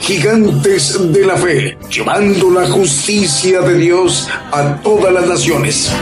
Gigantes de la Fe, llevando la justicia de Dios a todas las naciones.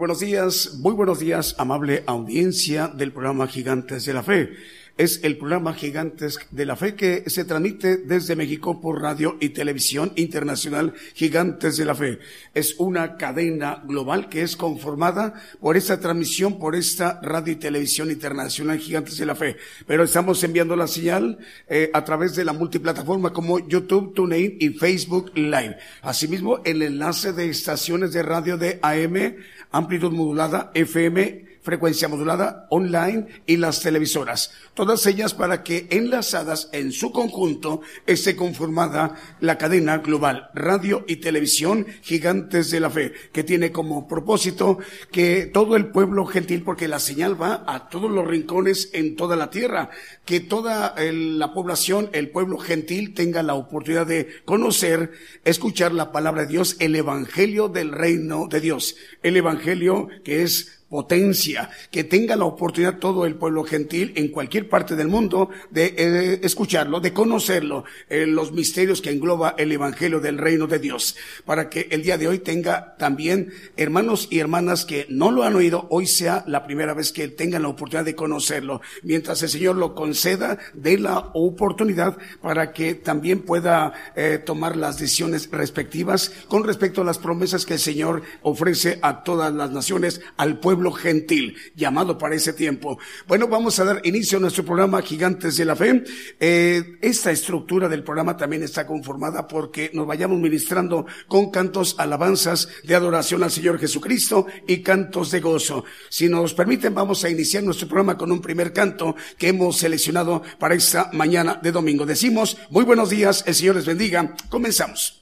buenos días, muy buenos días, amable audiencia del programa Gigantes de la Fe. Es el programa Gigantes de la Fe que se transmite desde México por radio y televisión internacional Gigantes de la Fe. Es una cadena global que es conformada por esta transmisión, por esta radio y televisión internacional Gigantes de la Fe. Pero estamos enviando la señal eh, a través de la multiplataforma como YouTube, TuneIn y Facebook Live. Asimismo, el enlace de estaciones de radio de AM amplitud modulada, FM, frecuencia modulada, online y las televisoras. Todas ellas para que enlazadas en su conjunto esté conformada la cadena global radio y televisión Gigantes de la Fe, que tiene como propósito que todo el pueblo gentil, porque la señal va a todos los rincones en toda la tierra, que toda la población, el pueblo gentil tenga la oportunidad de conocer, escuchar la palabra de Dios, el evangelio del reino de Dios, el evangelio que es potencia, que tenga la oportunidad todo el pueblo gentil en cualquier parte del mundo de eh, escucharlo, de conocerlo, eh, los misterios que engloba el Evangelio del Reino de Dios, para que el día de hoy tenga también hermanos y hermanas que no lo han oído, hoy sea la primera vez que tengan la oportunidad de conocerlo, mientras el Señor lo conceda, de la oportunidad para que también pueda eh, tomar las decisiones respectivas con respecto a las promesas que el Señor ofrece a todas las naciones, al pueblo gentil, llamado para ese tiempo. Bueno, vamos a dar inicio a nuestro programa Gigantes de la Fe. Eh, esta estructura del programa también está conformada porque nos vayamos ministrando con cantos, alabanzas de adoración al Señor Jesucristo y cantos de gozo. Si nos permiten, vamos a iniciar nuestro programa con un primer canto que hemos seleccionado para esta mañana de domingo. Decimos, muy buenos días, el Señor les bendiga. Comenzamos.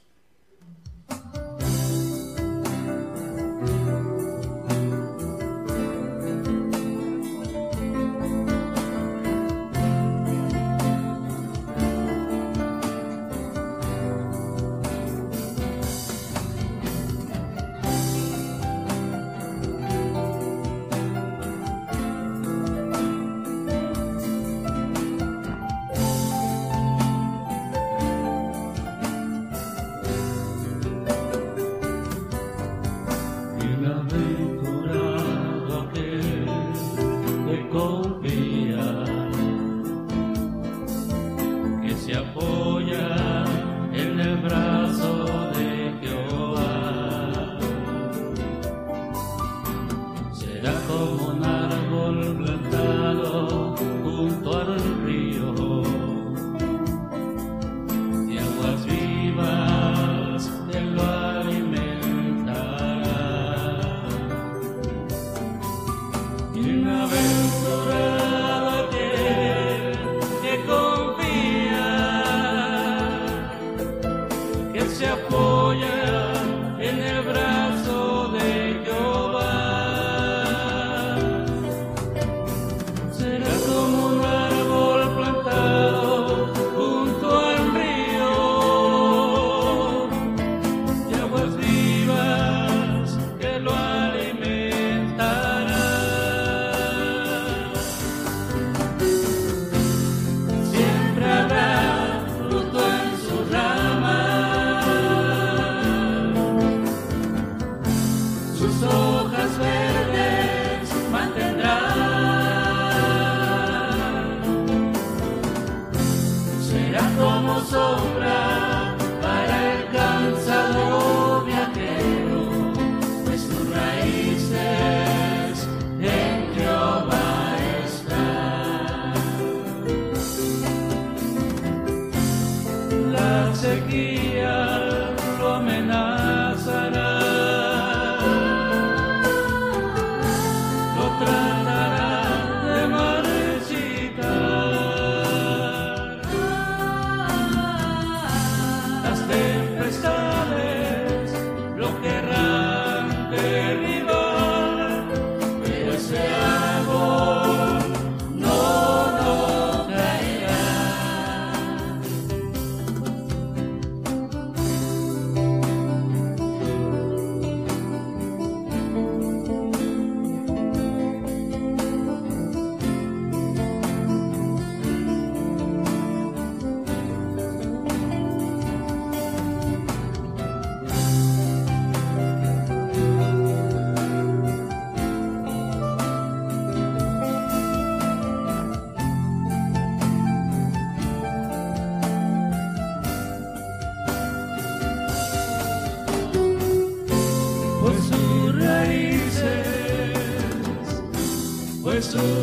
my soul.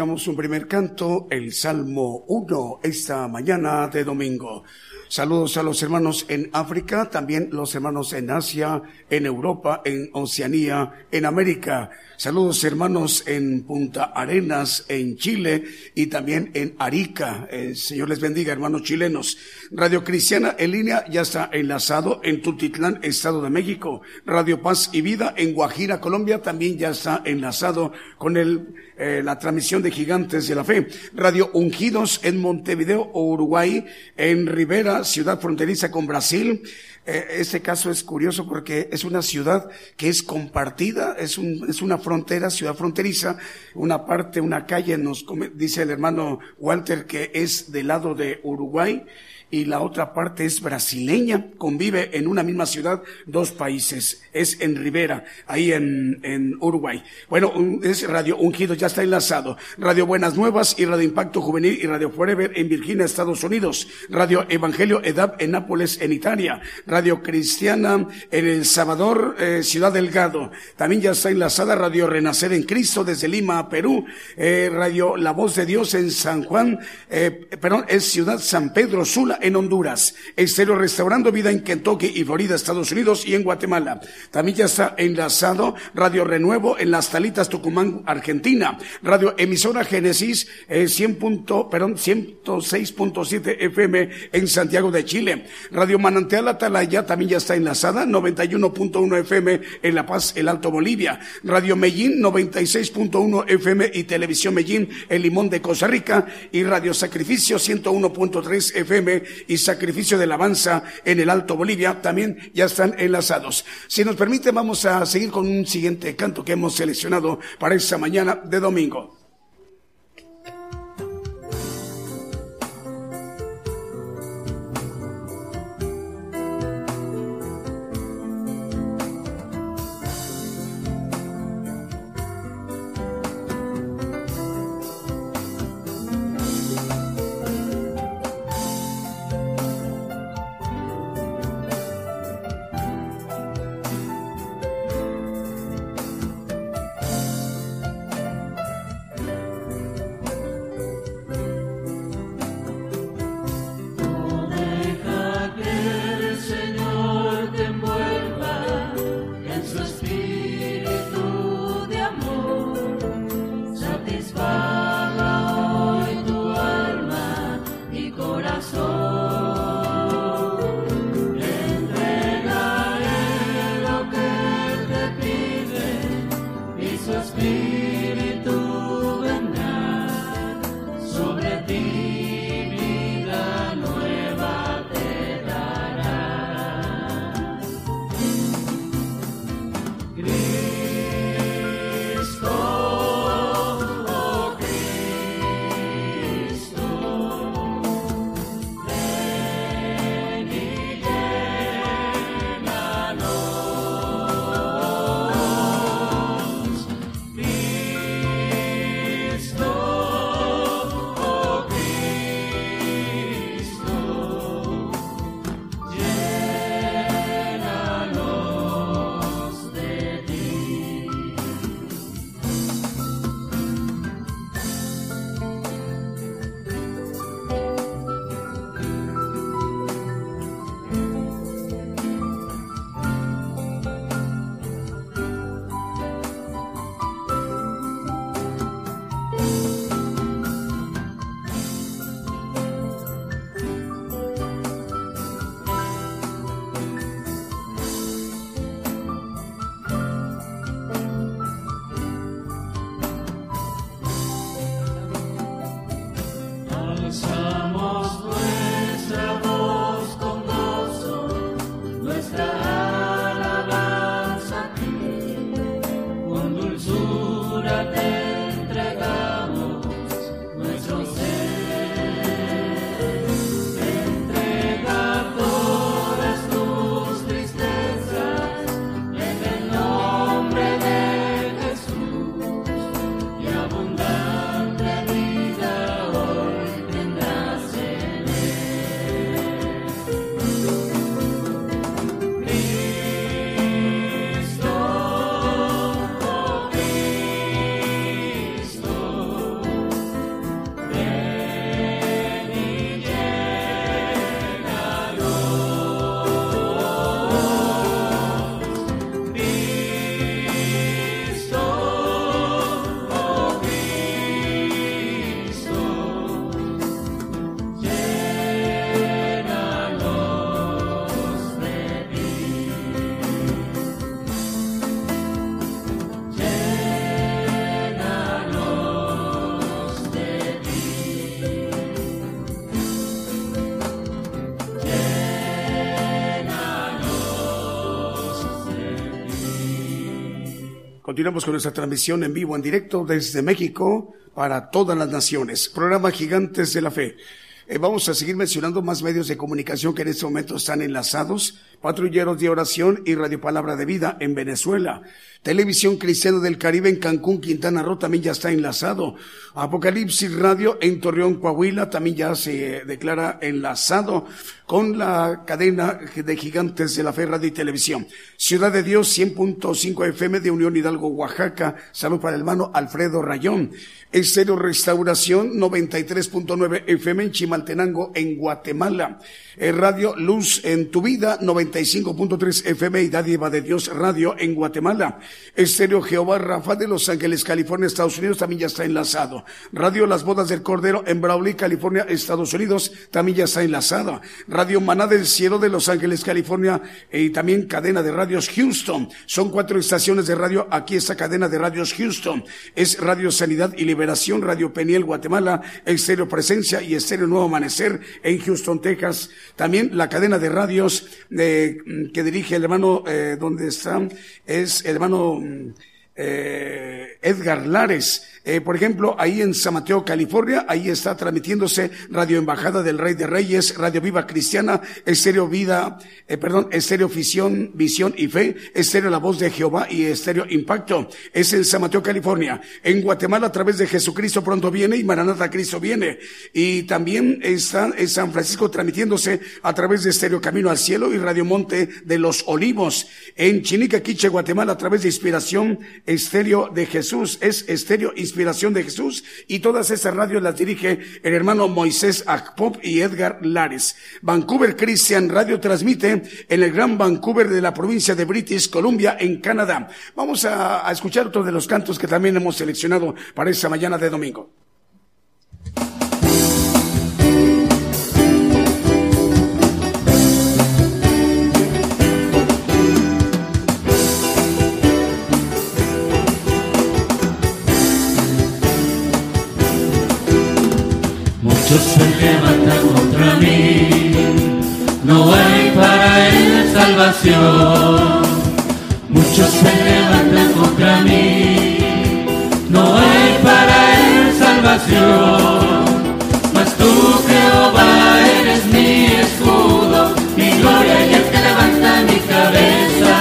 Escuchamos un primer canto, el Salmo 1, esta mañana de domingo. Saludos a los hermanos en África, también los hermanos en Asia, en Europa, en Oceanía, en América. Saludos hermanos en Punta Arenas, en Chile y también en Arica. El Señor les bendiga, hermanos chilenos. Radio Cristiana en línea ya está enlazado en Tutitlán, Estado de México. Radio Paz y Vida en Guajira, Colombia también ya está enlazado con el eh, la transmisión de Gigantes de la Fe. Radio Ungidos en Montevideo, Uruguay, en Rivera, ciudad fronteriza con Brasil. Eh, este caso es curioso porque es una ciudad que es compartida, es, un, es una frontera, ciudad fronteriza. Una parte, una calle, nos dice el hermano Walter que es del lado de Uruguay y la otra parte es brasileña. Convive en una misma ciudad dos países. Es en Rivera, ahí en, en Uruguay. Bueno, es Radio Ungido, ya está enlazado. Radio Buenas Nuevas y Radio Impacto Juvenil y Radio Forever en Virginia, Estados Unidos. Radio Evangelio Edad en Nápoles, en Italia. Radio Cristiana en El Salvador, eh, Ciudad Delgado. También ya está enlazada Radio Renacer en Cristo desde Lima, Perú. Eh, Radio La Voz de Dios en San Juan, eh, perdón, es Ciudad San Pedro Sula en Honduras, Estero Restaurando Vida en Kentucky y Florida, Estados Unidos y en Guatemala. También ya está enlazado Radio Renuevo en Las Talitas, Tucumán, Argentina. Radio Emisora Génesis, eh, 100 perdón, 106.7 FM en Santiago de Chile. Radio Manantial Atalaya también ya está enlazada, 91.1 FM en La Paz, el Alto Bolivia. Radio Medellín, 96.1 FM y Televisión Medellín, el Limón de Costa Rica. Y Radio Sacrificio, 101.3 FM y sacrificio de alabanza en el Alto Bolivia también ya están enlazados. Si nos permite, vamos a seguir con un siguiente canto que hemos seleccionado para esta mañana de domingo. You. Continuamos con nuestra transmisión en vivo, en directo desde México para todas las naciones. Programa Gigantes de la Fe. Eh, vamos a seguir mencionando más medios de comunicación que en este momento están enlazados. Patrulleros de Oración y Radio Palabra de Vida en Venezuela. Televisión Cristiana del Caribe en Cancún, Quintana Roo también ya está enlazado. Apocalipsis Radio en Torreón, Coahuila también ya se declara enlazado con la cadena de gigantes de la fe radio y televisión. Ciudad de Dios 100.5 FM de Unión Hidalgo, Oaxaca. Salud para el hermano Alfredo Rayón. Estéreo Restauración 93.9 FM en Chimaltenango, en Guatemala. Eh, radio Luz en tu vida 95.3 FM y Dádiva de Dios Radio en Guatemala. Estéreo Jehová Rafa de Los Ángeles, California, Estados Unidos también ya está enlazado. Radio Las Bodas del Cordero en Brawley, California, Estados Unidos también ya está enlazado. Radio Maná del Cielo de Los Ángeles, California y también cadena de radios Houston. Son cuatro estaciones de radio aquí esta cadena de radios Houston. Es Radio Sanidad y Liberación, Radio Peniel, Guatemala, Estéreo Presencia y Estéreo Nuevo Amanecer en Houston, Texas. También la cadena de radios mm, que dirige el hermano, eh, donde está, es el hermano um, eh, Edgar Lares eh, por ejemplo, ahí en San Mateo, California, ahí está transmitiéndose Radio Embajada del Rey de Reyes, Radio Viva Cristiana, Estéreo Vida, eh, perdón, Estéreo Visión, Visión y Fe, Estéreo La Voz de Jehová y Estéreo Impacto. Es en San Mateo, California. En Guatemala, a través de Jesucristo pronto viene y Maranata Cristo viene. Y también está en San Francisco transmitiéndose a través de Estéreo Camino al Cielo y Radio Monte de los Olivos. En Chinica, Quiche, Guatemala, a través de Inspiración Estéreo de Jesús. Es Estéreo Inspiración de Jesús y todas esas radios las dirige el hermano Moisés Akpop y Edgar Lares. Vancouver Christian Radio transmite en el Gran Vancouver de la provincia de British Columbia en Canadá. Vamos a, escuchar otro de los cantos que también hemos seleccionado para esta mañana de domingo. Muchos se levantan contra mí, no hay para él salvación. Mas tú, Jehová, eres mi escudo, mi gloria y el que levanta mi cabeza.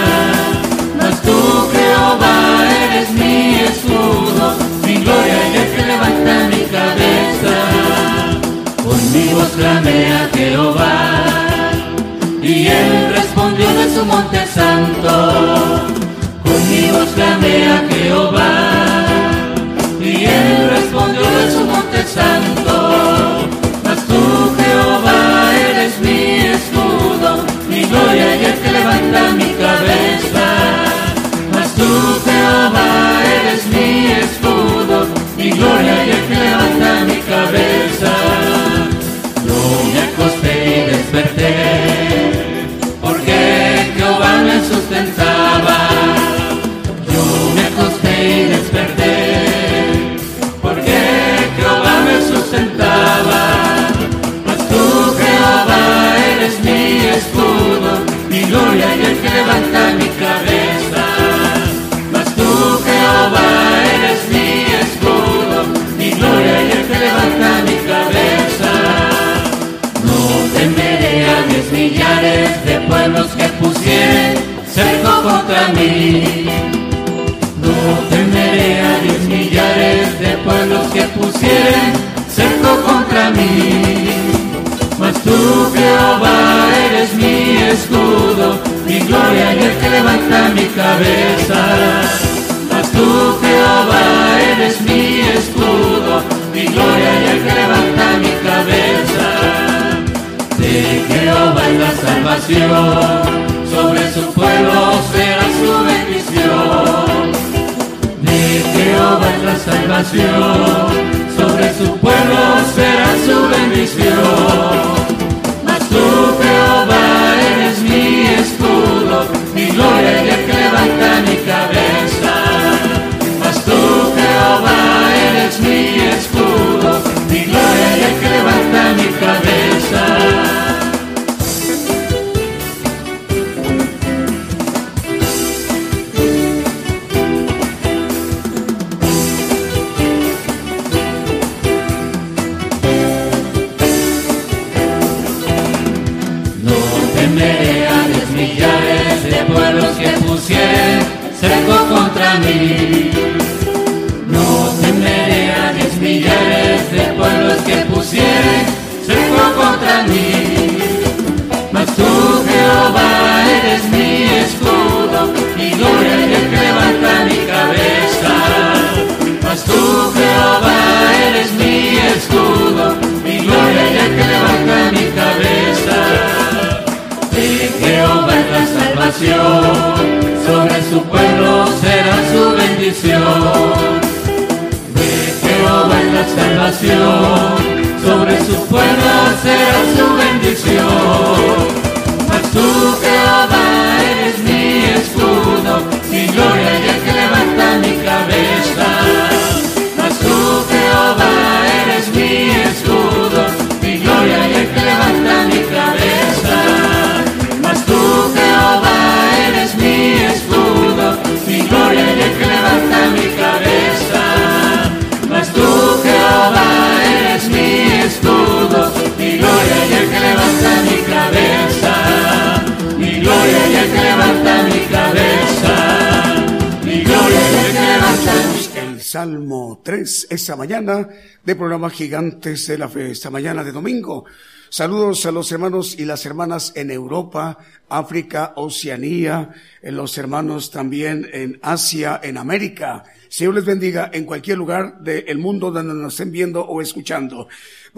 Mas tú, Jehová, eres mi escudo, mi gloria y el que levanta mi cabeza. Conmigo clamé a Jehová su monte santo. Conmigo clamé a Jehová y él respondió de su monte santo. Mas tú, Jehová, eres mi escudo, mi gloria y el que levanta mi cabeza. Mas tú, Jehová, eres mi escudo, mi gloria y el que levanta mi cabeza. Mi gloria y el que levanta mi cabeza. Mas tú, Jehová, eres mi escudo, mi gloria y el que levanta mi cabeza. No temeré a diez millares de pueblos que pusieren cerco contra mí. No temeré a diez millares de pueblos que pusieren cerco contra mí. Mas tú, Jehová, mi escudo, mi gloria y el que levanta mi cabeza. Mas tú, Jehová, eres mi escudo, mi gloria y el que levanta mi cabeza. De Jehová es la salvación, sobre su pueblo será su bendición. De Jehová es la salvación, sobre su pueblo será su bendición. Gigantes de la Fe, esta mañana de domingo. Saludos a los hermanos y las hermanas en Europa, África, Oceanía, los hermanos también en Asia, en América. Señor les bendiga en cualquier lugar del mundo donde nos estén viendo o escuchando.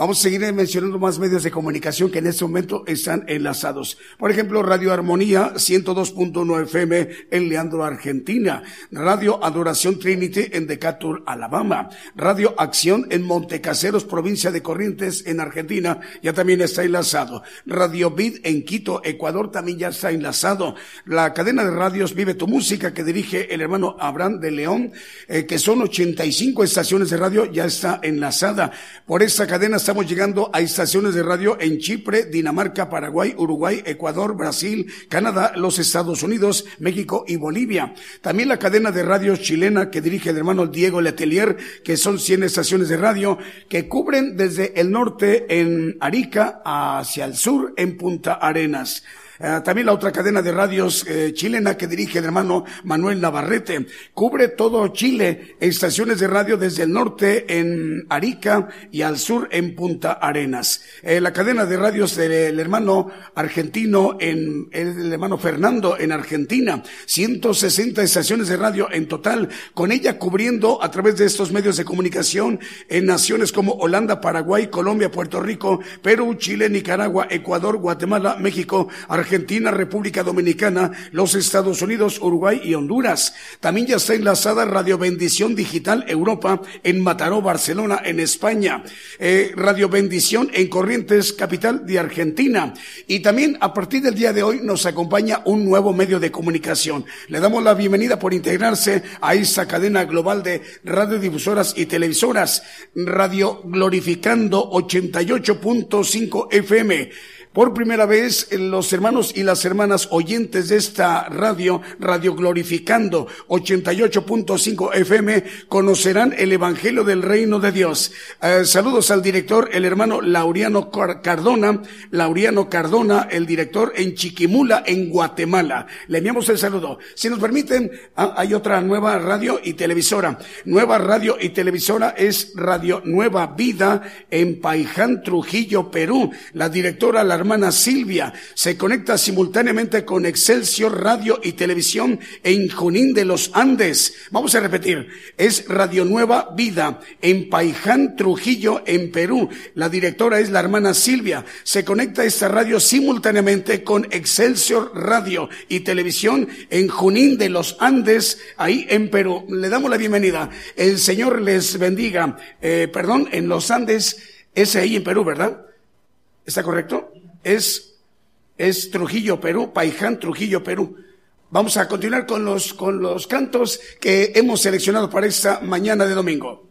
Vamos a seguir mencionando más medios de comunicación que en este momento están enlazados. Por ejemplo, Radio Armonía 102.1 FM en Leandro, Argentina. Radio Adoración Trinity en Decatur, Alabama. Radio Acción en Montecaseros, provincia de Corrientes, en Argentina. Ya también está enlazado. Radio Vid en Quito, Ecuador, también ya está enlazado. La cadena de radios Vive tu Música que dirige el hermano Abraham de León, eh, que son 85 estaciones de radio, ya está enlazada. Por esta cadena estamos llegando a estaciones de radio en Chipre, Dinamarca, Paraguay, Uruguay, Ecuador, Brasil, Canadá, los Estados Unidos, México y Bolivia. También la cadena de radio chilena que dirige el hermano Diego Letelier, que son 100 estaciones de radio que cubren desde el norte en Arica hacia el sur en Punta Arenas. Eh, también la otra cadena de radios eh, chilena que dirige el hermano Manuel Navarrete. Cubre todo Chile, estaciones de radio desde el norte en Arica y al sur en Punta Arenas. Eh, la cadena de radios del hermano argentino en, el hermano Fernando en Argentina. 160 estaciones de radio en total, con ella cubriendo a través de estos medios de comunicación en naciones como Holanda, Paraguay, Colombia, Puerto Rico, Perú, Chile, Nicaragua, Ecuador, Guatemala, México, Argentina, República Dominicana, los Estados Unidos, Uruguay y Honduras. También ya está enlazada Radio Bendición Digital Europa en Mataró, Barcelona, en España. Eh, Radio Bendición en Corrientes, capital de Argentina. Y también a partir del día de hoy nos acompaña un nuevo medio de comunicación. Le damos la bienvenida por integrarse a esta cadena global de radiodifusoras y televisoras. Radio Glorificando 88.5 FM. Por primera vez, los hermanos y las hermanas oyentes de esta radio, Radio Glorificando 88.5 FM, conocerán el Evangelio del Reino de Dios. Eh, saludos al director, el hermano Lauriano Cardona, Lauriano Cardona, el director en Chiquimula, en Guatemala. Le enviamos el saludo. Si nos permiten, ah, hay otra nueva radio y televisora. Nueva radio y televisora es Radio Nueva Vida en Paiján, Trujillo, Perú. La directora, la hermana Silvia se conecta simultáneamente con Excelsior Radio y Televisión en Junín de los Andes. Vamos a repetir, es Radio Nueva Vida en Paiján, Trujillo, en Perú. La directora es la hermana Silvia. Se conecta esta radio simultáneamente con Excelsior Radio y Televisión en Junín de los Andes, ahí en Perú. Le damos la bienvenida. El Señor les bendiga. Eh, perdón, en los Andes, es ahí en Perú, ¿verdad? ¿Está correcto? Es, es Trujillo, Perú, Paiján, Trujillo, Perú. Vamos a continuar con los, con los cantos que hemos seleccionado para esta mañana de domingo.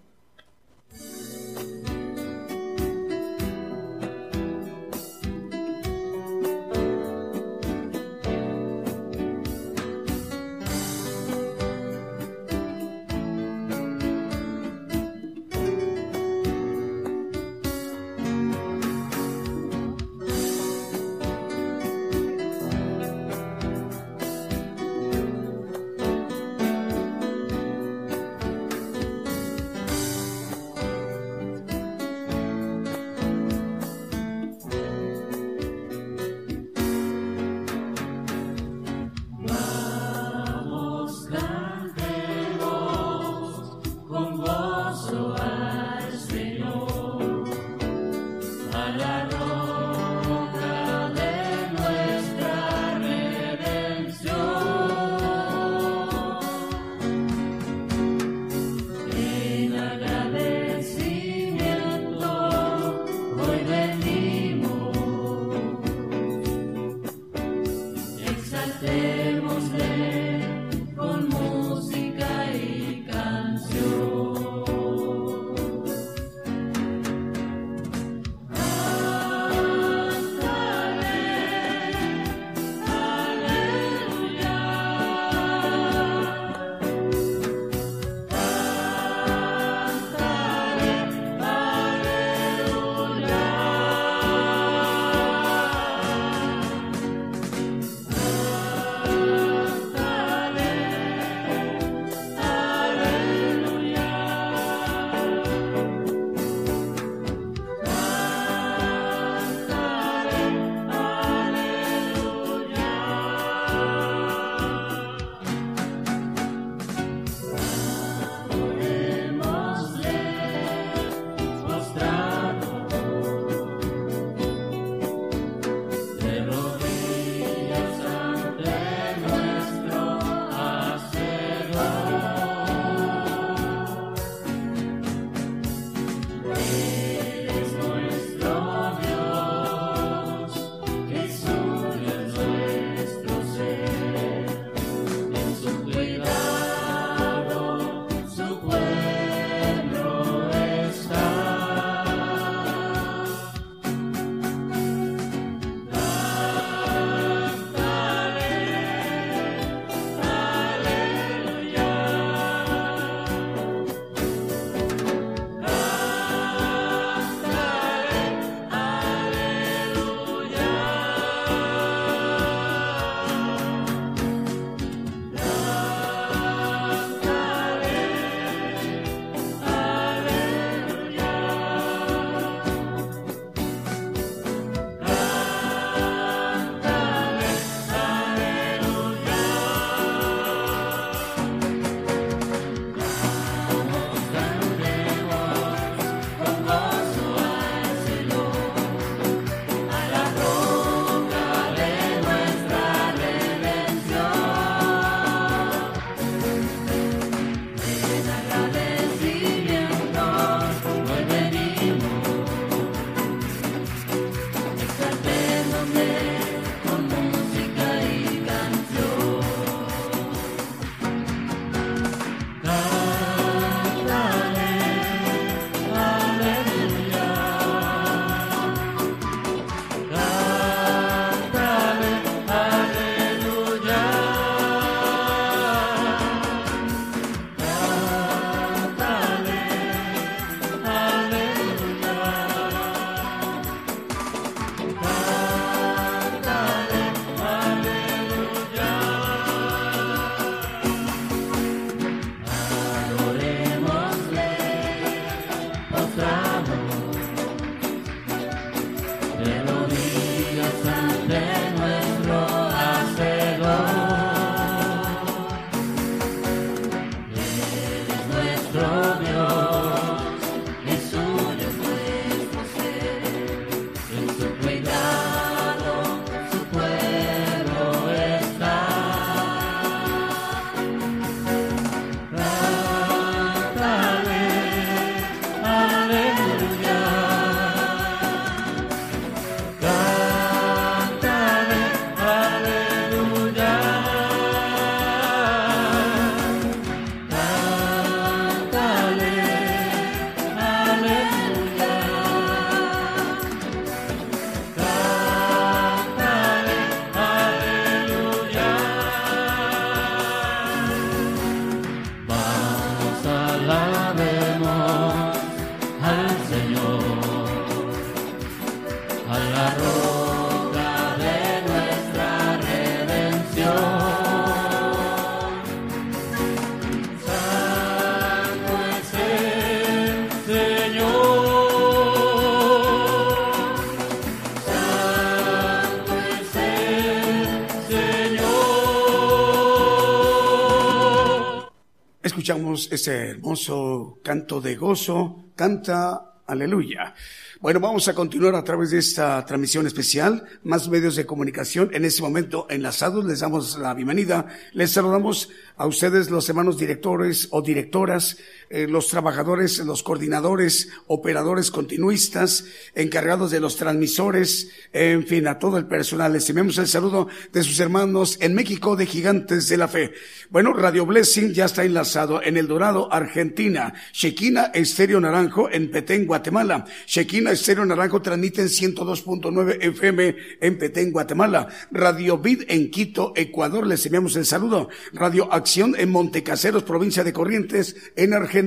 Ese hermoso canto de gozo, canta aleluya. Bueno, vamos a continuar a través de esta transmisión especial. Más medios de comunicación en este momento enlazados. Les damos la bienvenida. Les saludamos a ustedes, los hermanos directores o directoras, eh, los trabajadores, los coordinadores, operadores continuistas, encargados de los transmisores, en fin, a todo el personal. Les enviamos el saludo de sus hermanos en México de Gigantes de la Fe. Bueno, Radio Blessing ya está enlazado en El Dorado, Argentina. Shekina Estéreo Naranjo en Petén, Guatemala. Shekina Estéreo Naranjo transmite en 102.9 FM en Petén, Guatemala. Radio Vid en Quito, Ecuador. Les enviamos el saludo. Radio Acción en Montecaseros, provincia de Corrientes, en Argentina.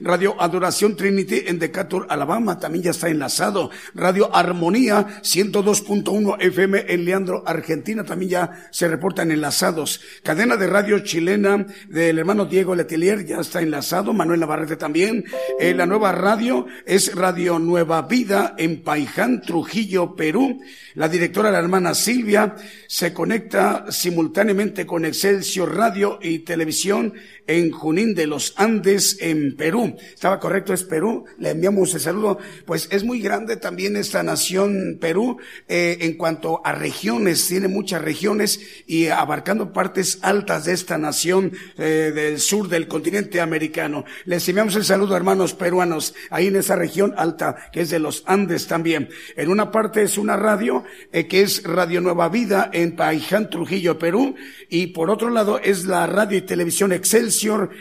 Radio Adoración Trinity en Decatur, Alabama. También ya está enlazado. Radio Armonía 102.1 FM en Leandro, Argentina. También ya se reportan enlazados. Cadena de radio chilena del hermano Diego Letelier ya está enlazado. Manuel Navarrete también. Eh, la nueva radio es Radio Nueva Vida en Paiján, Trujillo, Perú. La directora, la hermana Silvia, se conecta simultáneamente con Excelsior Radio y Televisión en Junín de los Andes, en Perú. Estaba correcto, es Perú. Le enviamos el saludo. Pues es muy grande también esta nación Perú eh, en cuanto a regiones. Tiene muchas regiones y abarcando partes altas de esta nación eh, del sur del continente americano. Les enviamos el saludo, hermanos peruanos, ahí en esa región alta que es de los Andes también. En una parte es una radio eh, que es Radio Nueva Vida en Paiján, Trujillo, Perú. Y por otro lado es la radio y televisión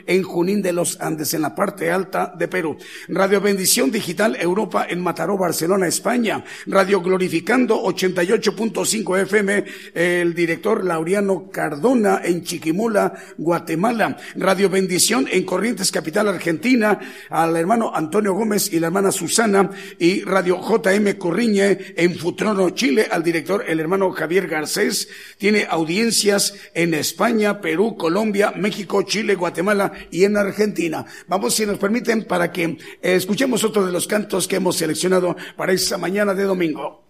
En Junín de los Andes, en la parte alta de Perú. Radio Bendición Digital Europa en Mataró, Barcelona, España. Radio Glorificando 88.5 FM, el director Laureano Cardona en Chiquimula, Guatemala. Radio Bendición en Corrientes, capital Argentina, al hermano Antonio Gómez y la hermana Susana y Radio JM Corriñe en Futrono, Chile, al director el hermano Javier Garcés. Tiene audiencias en España, Perú, Colombia, México, Chile, Guatemala y en Argentina. Vamos, si nos permiten, para que eh, escuchemos otro de los cantos que hemos seleccionado para esta mañana de domingo.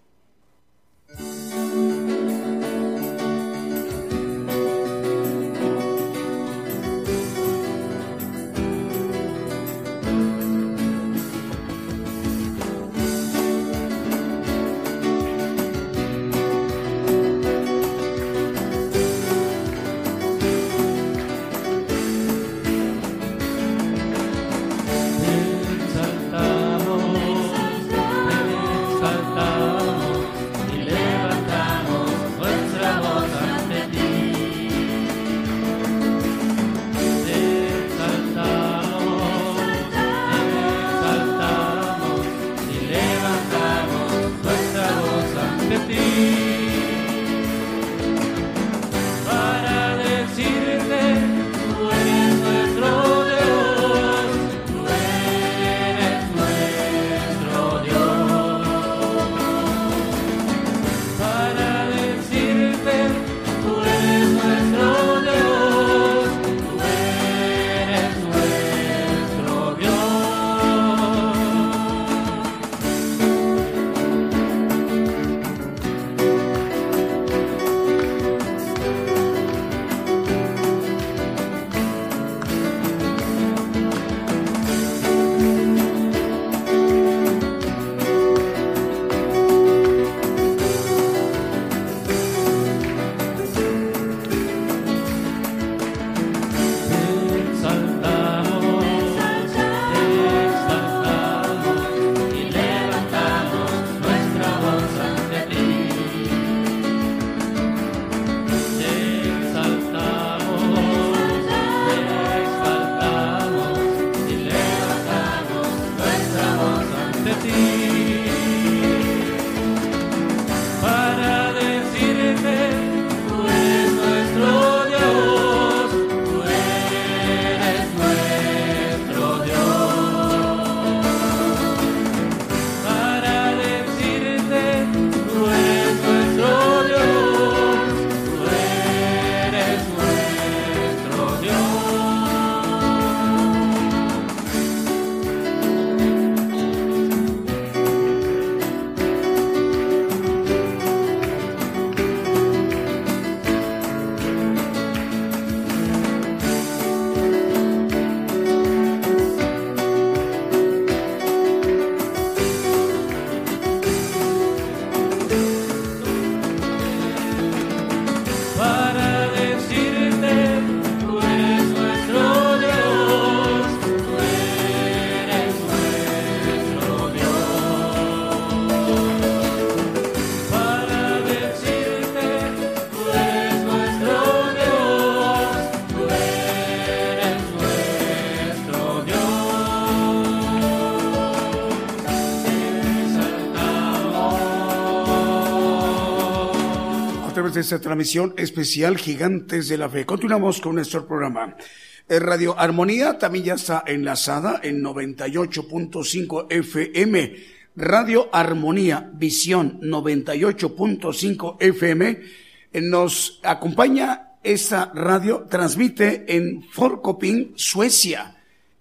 De esta transmisión especial Gigantes de la Fe. Continuamos con nuestro programa. Eh, Radio Armonía también ya está enlazada en 98.5 FM. Radio Armonía Visión 98.5 FM. Eh, nos acompaña esta radio, transmite en Forkoping, Suecia,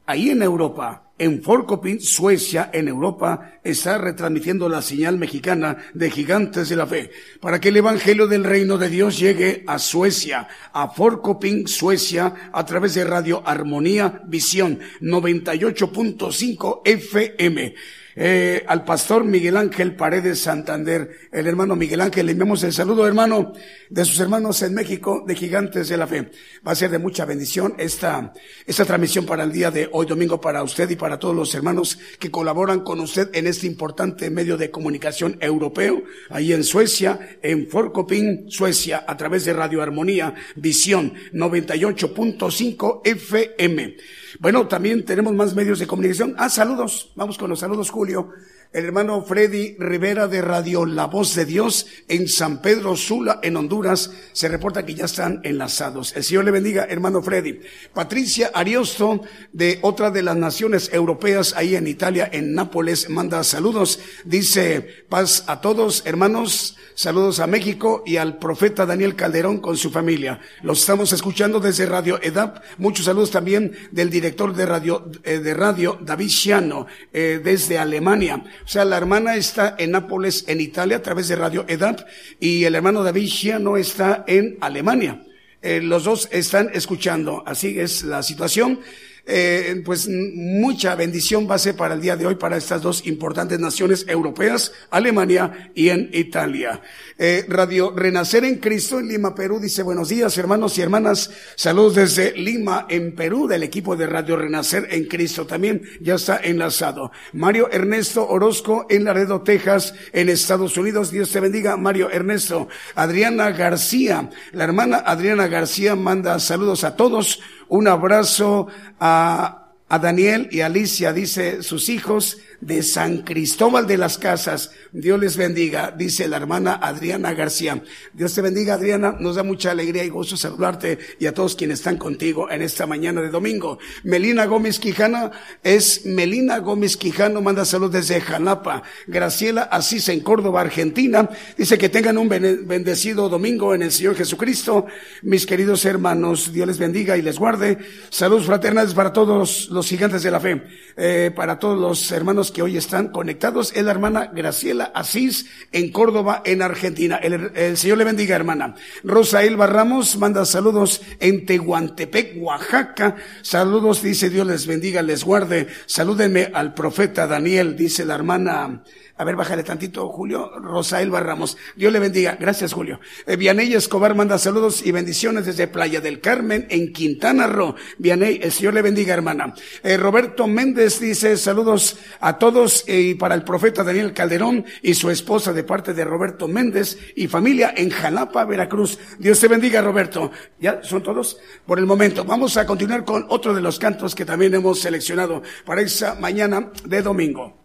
ahí en Europa en Forkoping, Suecia, en Europa, está retransmitiendo la señal mexicana de Gigantes de la Fe, para que el Evangelio del Reino de Dios llegue a Suecia, a Forkoping, Suecia, a través de Radio Armonía Visión 98.5 FM eh, al pastor Miguel Ángel Paredes Santander, el hermano Miguel Ángel, le enviamos el saludo, hermano, de sus hermanos en México, de Gigantes de la Fe. Va a ser de mucha bendición esta, esta transmisión para el día de hoy domingo para usted y para todos los hermanos que colaboran con usted en este importante medio de comunicación europeo, ahí en Suecia, en Forkoping, Suecia, a través de Radio Armonía, Visión 98.5 FM. Bueno, también tenemos más medios de comunicación. Ah, saludos. Vamos con los saludos, Julio. El hermano Freddy Rivera de Radio La Voz de Dios en San Pedro Sula, en Honduras, se reporta que ya están enlazados. El Señor le bendiga, hermano Freddy. Patricia Ariosto, de otra de las naciones europeas, ahí en Italia, en Nápoles, manda saludos. Dice, paz a todos, hermanos. Saludos a México y al profeta Daniel Calderón con su familia. Los estamos escuchando desde Radio EDAP. Muchos saludos también del director de radio, eh, de radio David Ciano, eh, desde Alemania. O sea, la hermana está en Nápoles, en Italia, a través de Radio EDAP, y el hermano David Ciano está en Alemania. Eh, los dos están escuchando. Así es la situación. Eh, pues mucha bendición va a ser para el día de hoy para estas dos importantes naciones europeas, Alemania y en Italia. Eh, Radio Renacer en Cristo en Lima, Perú, dice buenos días hermanos y hermanas, saludos desde Lima, en Perú, del equipo de Radio Renacer en Cristo, también ya está enlazado. Mario Ernesto Orozco en Laredo, Texas, en Estados Unidos, Dios te bendiga, Mario Ernesto. Adriana García, la hermana Adriana García manda saludos a todos, un abrazo a, Daniel y Alicia, dice sus hijos, de San Cristóbal de las Casas. Dios les bendiga, dice la hermana Adriana García. Dios te bendiga, Adriana. Nos da mucha alegría y gozo saludarte y a todos quienes están contigo en esta mañana de domingo. Melina Gómez Quijana es Melina Gómez Quijano, manda salud desde Jalapa. Graciela Asís en Córdoba, Argentina. Dice que tengan un bendecido domingo en el Señor Jesucristo. Mis queridos hermanos, Dios les bendiga y les guarde. Saludos fraternales para todos los gigantes de la fe, eh, para todos los hermanos que hoy están conectados es la hermana Graciela Asís en Córdoba, en Argentina. El, Señor le bendiga, hermana. Rosa Elba Ramos manda saludos en Tehuantepec, Oaxaca. Saludos, dice Dios les bendiga, les guarde. Salúdenme al profeta Daniel, dice la hermana a ver, bájale tantito, Julio. Rosael Barramos. Dios le bendiga. Gracias, Julio. Eh, Escobar manda saludos y bendiciones desde Playa del Carmen, en Quintana Roo. Vianey, el Señor le bendiga, hermana. Eh, Roberto Méndez dice saludos a todos eh, y para el profeta Daniel Calderón y su esposa de parte de Roberto Méndez y familia en Jalapa, Veracruz. Dios te bendiga, Roberto. ¿Ya son todos? Por el momento. Vamos a continuar con otro de los cantos que también hemos seleccionado para esa mañana de domingo.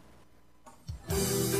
Thank you.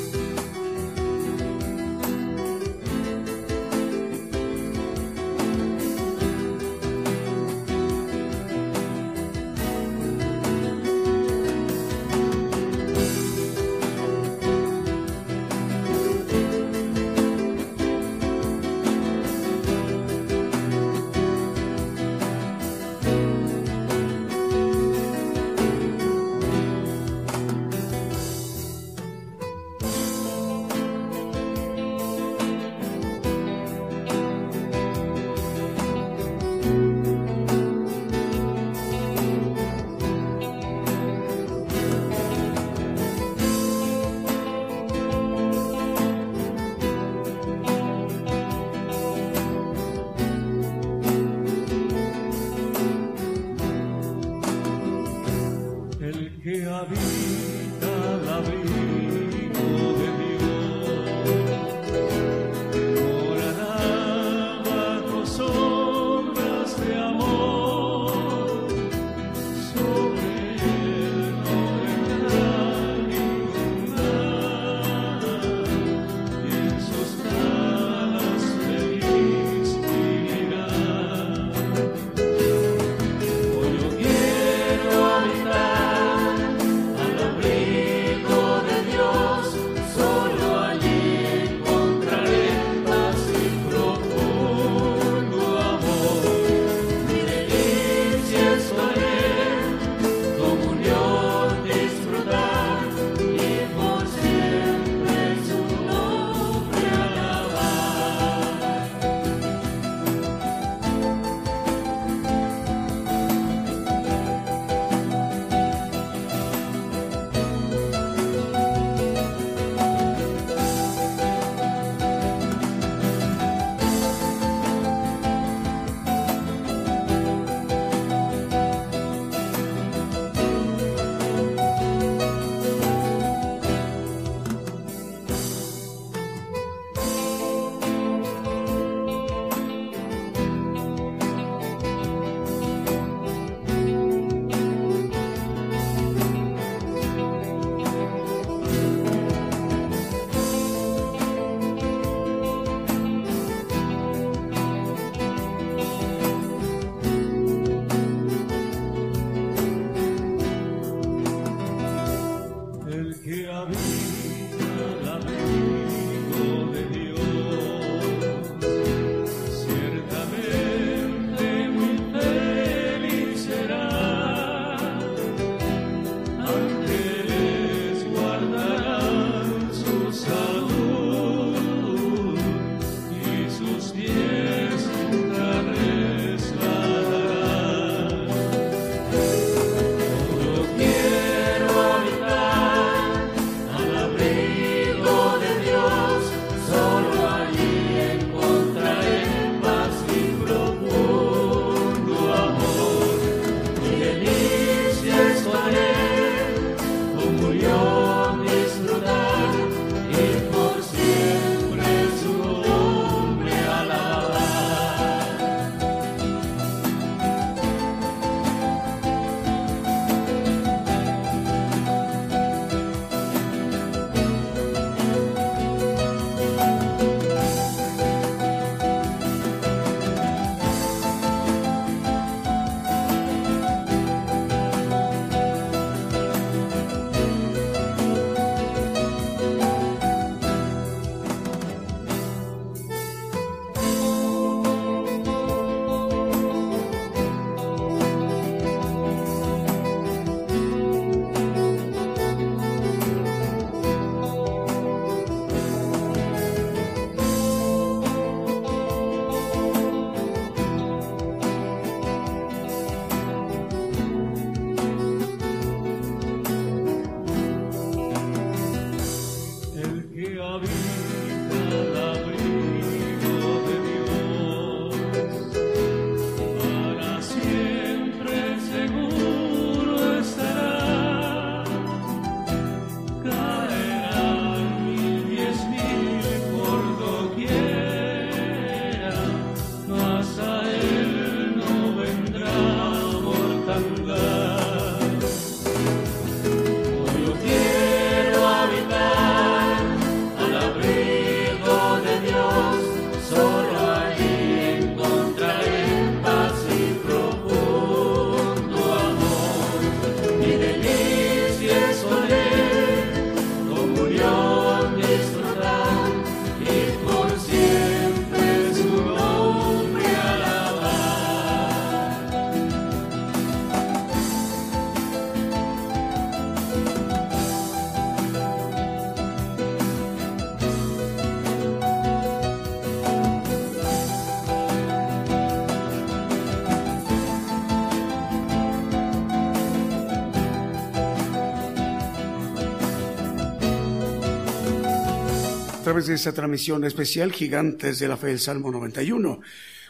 De esta transmisión especial Gigantes de la Fe del Salmo 91.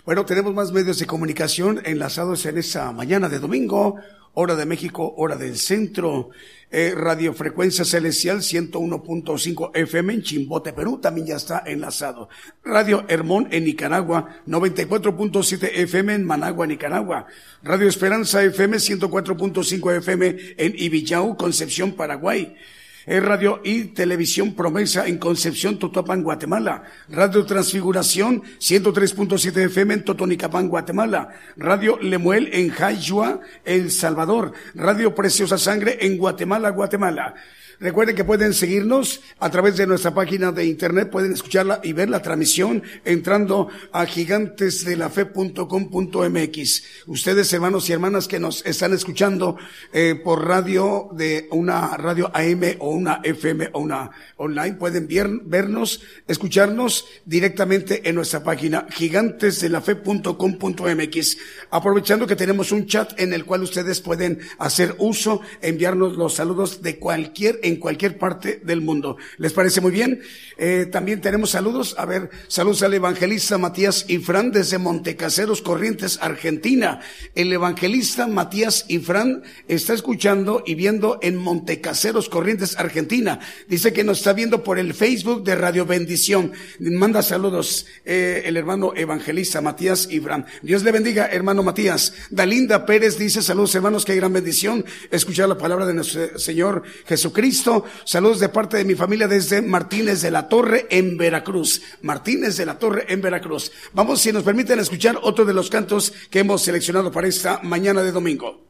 Bueno, tenemos más medios de comunicación enlazados en esta mañana de domingo, hora de México, hora del centro, eh, radiofrecuencia celestial 101.5 FM en Chimbote, Perú, también ya está enlazado. Radio Hermón en Nicaragua, 94.7 FM en Managua, Nicaragua. Radio Esperanza FM 104.5 FM en Ibillau, Concepción, Paraguay. Radio y Televisión Promesa en Concepción, Totopan, Guatemala. Radio Transfiguración, 103.7 FM en Totonicapán, Guatemala. Radio Lemuel en Jayua, El Salvador. Radio Preciosa Sangre en Guatemala, Guatemala. Recuerden que pueden seguirnos a través de nuestra página de internet, pueden escucharla y ver la transmisión entrando a gigantesdelafe.com.mx. Ustedes, hermanos y hermanas que nos están escuchando eh, por radio de una radio AM o una FM o una online, pueden vernos, escucharnos directamente en nuestra página gigantesdelafe.com.mx. Aprovechando que tenemos un chat en el cual ustedes pueden hacer uso, enviarnos los saludos de cualquier en cualquier parte del mundo. ¿Les parece muy bien? Eh, también tenemos saludos. A ver, saludos al evangelista Matías Ifrán desde Montecaseros, Corrientes, Argentina. El evangelista Matías Ifrán está escuchando y viendo en Montecaseros, Corrientes, Argentina. Dice que nos está viendo por el Facebook de Radio Bendición. Manda saludos eh, el hermano evangelista Matías Ifrán. Dios le bendiga, hermano Matías. Dalinda Pérez dice saludos hermanos, qué gran bendición escuchar la palabra de nuestro Señor Jesucristo. Saludos de parte de mi familia desde Martínez de la Torre en Veracruz. Martínez de la Torre en Veracruz. Vamos, si nos permiten escuchar otro de los cantos que hemos seleccionado para esta mañana de domingo.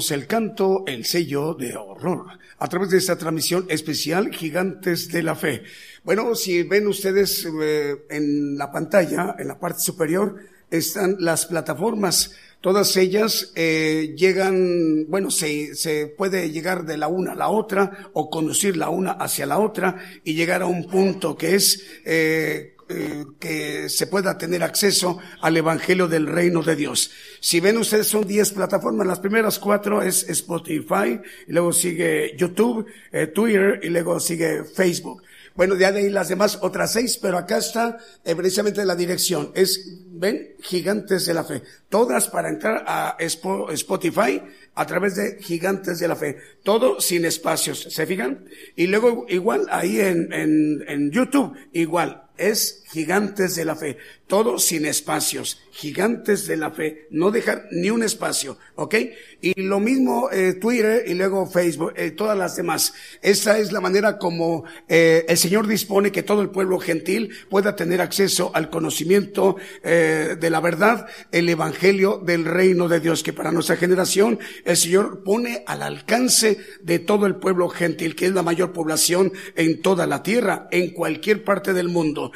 El canto, el sello de horror, a través de esta transmisión especial Gigantes de la Fe. Bueno, si ven ustedes eh, en la pantalla, en la parte superior, están las plataformas. Todas ellas eh, llegan, bueno, se, se puede llegar de la una a la otra o conducir la una hacia la otra y llegar a un punto que es eh, eh, que se pueda tener acceso al Evangelio del Reino de Dios. Si ven ustedes son 10 plataformas, las primeras cuatro es Spotify, luego sigue YouTube, eh, Twitter y luego sigue Facebook. Bueno, de ahí las demás otras seis, pero acá está eh, precisamente la dirección. Es, ven, Gigantes de la Fe. Todas para entrar a Spotify a través de Gigantes de la Fe. Todo sin espacios, ¿se fijan? Y luego igual ahí en, en, en YouTube, igual es gigantes de la fe, todo sin espacios, gigantes de la fe, no dejar ni un espacio, ¿ok? Y lo mismo eh, Twitter y luego Facebook, eh, todas las demás. Esa es la manera como eh, el Señor dispone que todo el pueblo gentil pueda tener acceso al conocimiento de la verdad, el Evangelio del reino de Dios, que para nuestra generación el Señor pone al alcance de todo el pueblo gentil, que es la mayor población en toda la tierra, en cualquier parte del mundo.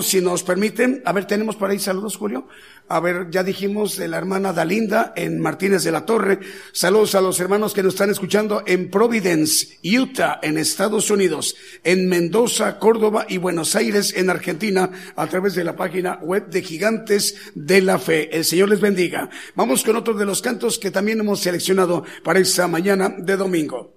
Si nos permiten, a ver, tenemos por ahí saludos, Julio. A ver, ya dijimos de la hermana Dalinda en Martínez de la Torre. Saludos a los hermanos que nos están escuchando en Providence, Utah, en Estados Unidos, en Mendoza, Córdoba y Buenos Aires, en Argentina, a través de la página web de Gigantes de la Fe. El Señor les bendiga. Vamos con otro de los cantos que también hemos seleccionado para esta mañana de domingo.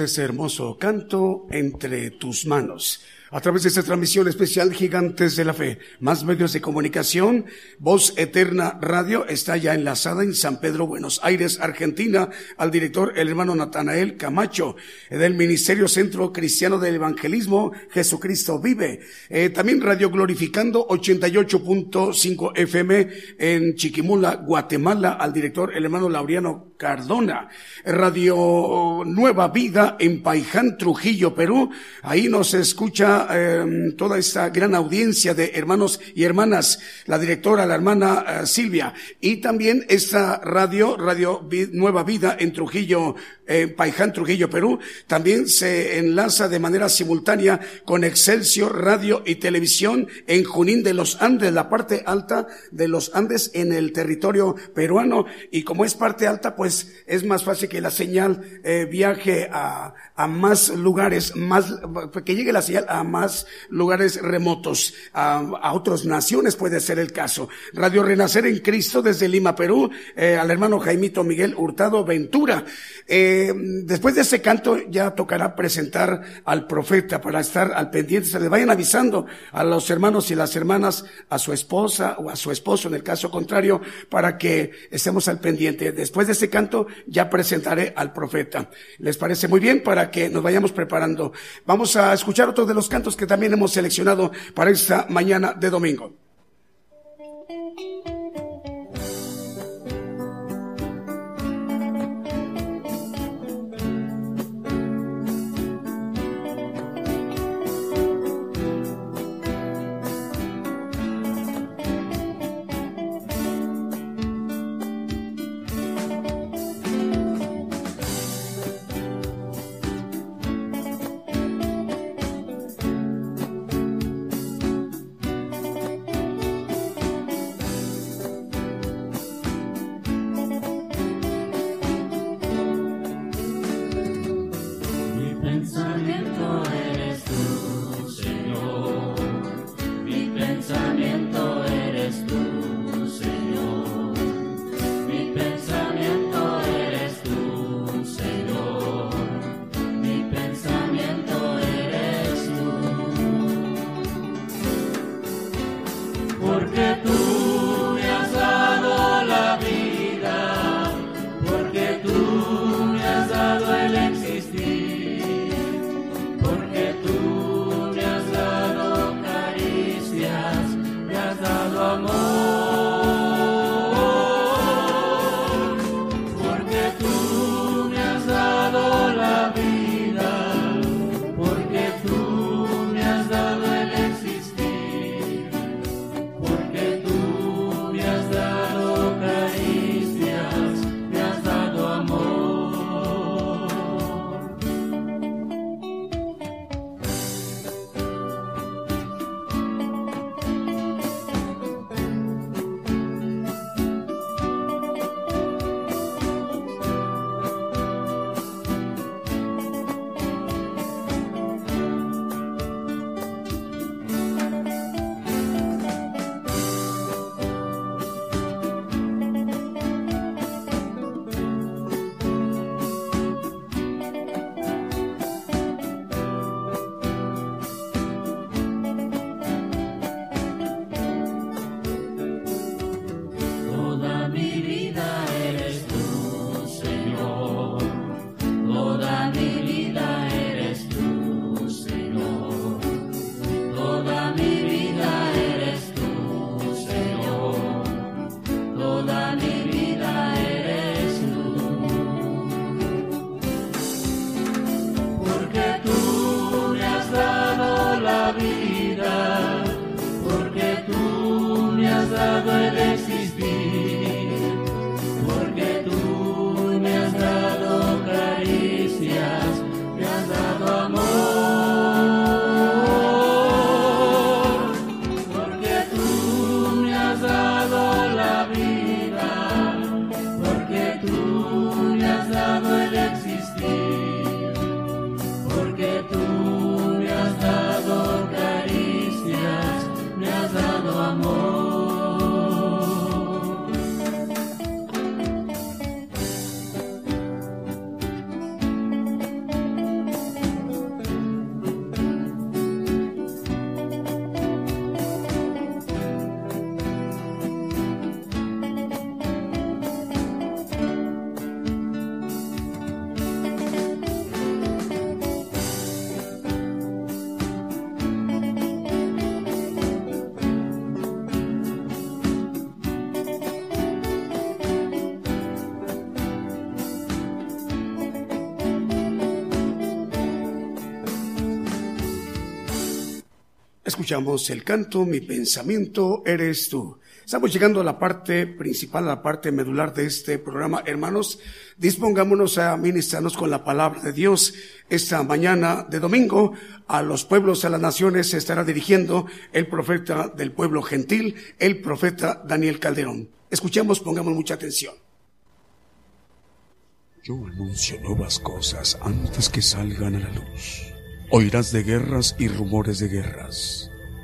Ese hermoso canto entre tus manos a través de esta transmisión especial Gigantes de la Fe. Más medios de comunicación, Voz Eterna Radio está ya enlazada en San Pedro, Buenos Aires, Argentina, al director el hermano Natanael Camacho, del Ministerio Centro Cristiano del Evangelismo, Jesucristo Vive. Eh, también Radio Glorificando 88.5 FM en Chiquimula, Guatemala, al director el hermano Laureano Cardona. Radio Nueva Vida en Paiján, Trujillo, Perú. Ahí nos escucha Em, toda esta gran audiencia de hermanos y hermanas, la directora, la hermana eh, Silvia, y también esta radio, Radio Nueva Vida en Trujillo, en Paiján, Trujillo, Perú, también se enlaza de manera simultánea con Excelsior Radio y Televisión en Junín de los Andes, la parte alta de los Andes en el territorio peruano, y como es parte alta, pues es más fácil que la señal eh, viaje a, a más lugares, más, que llegue la señal a más lugares remotos, a, otras naciones puede ser el caso. Radio Renacer en Cristo desde Lima, Perú, eh, al hermano Jaimito Miguel Hurtado Ventura. Eh, después de ese canto ya tocará presentar al profeta para estar al pendiente. Se le vayan avisando a los hermanos y las hermanas, a su esposa o a su esposo en el caso contrario, para que estemos al pendiente. Después de ese canto ya presentaré al profeta. ¿Les parece muy bien? Para que nos vayamos preparando. Vamos a escuchar otro de los cantos que también hemos seleccionado para esta mañana de domingo. Escuchamos el canto Mi pensamiento eres tú. Estamos llegando a la parte principal, a la parte medular de este programa. Hermanos, dispongámonos a ministrarnos con la palabra de Dios. Esta mañana de domingo a los pueblos, a las naciones se estará dirigiendo el profeta del pueblo gentil, el profeta Daniel Calderón. Escuchemos, pongamos mucha atención. Yo anuncio nuevas cosas antes que salgan a la luz. Oirás de guerras y rumores de guerras,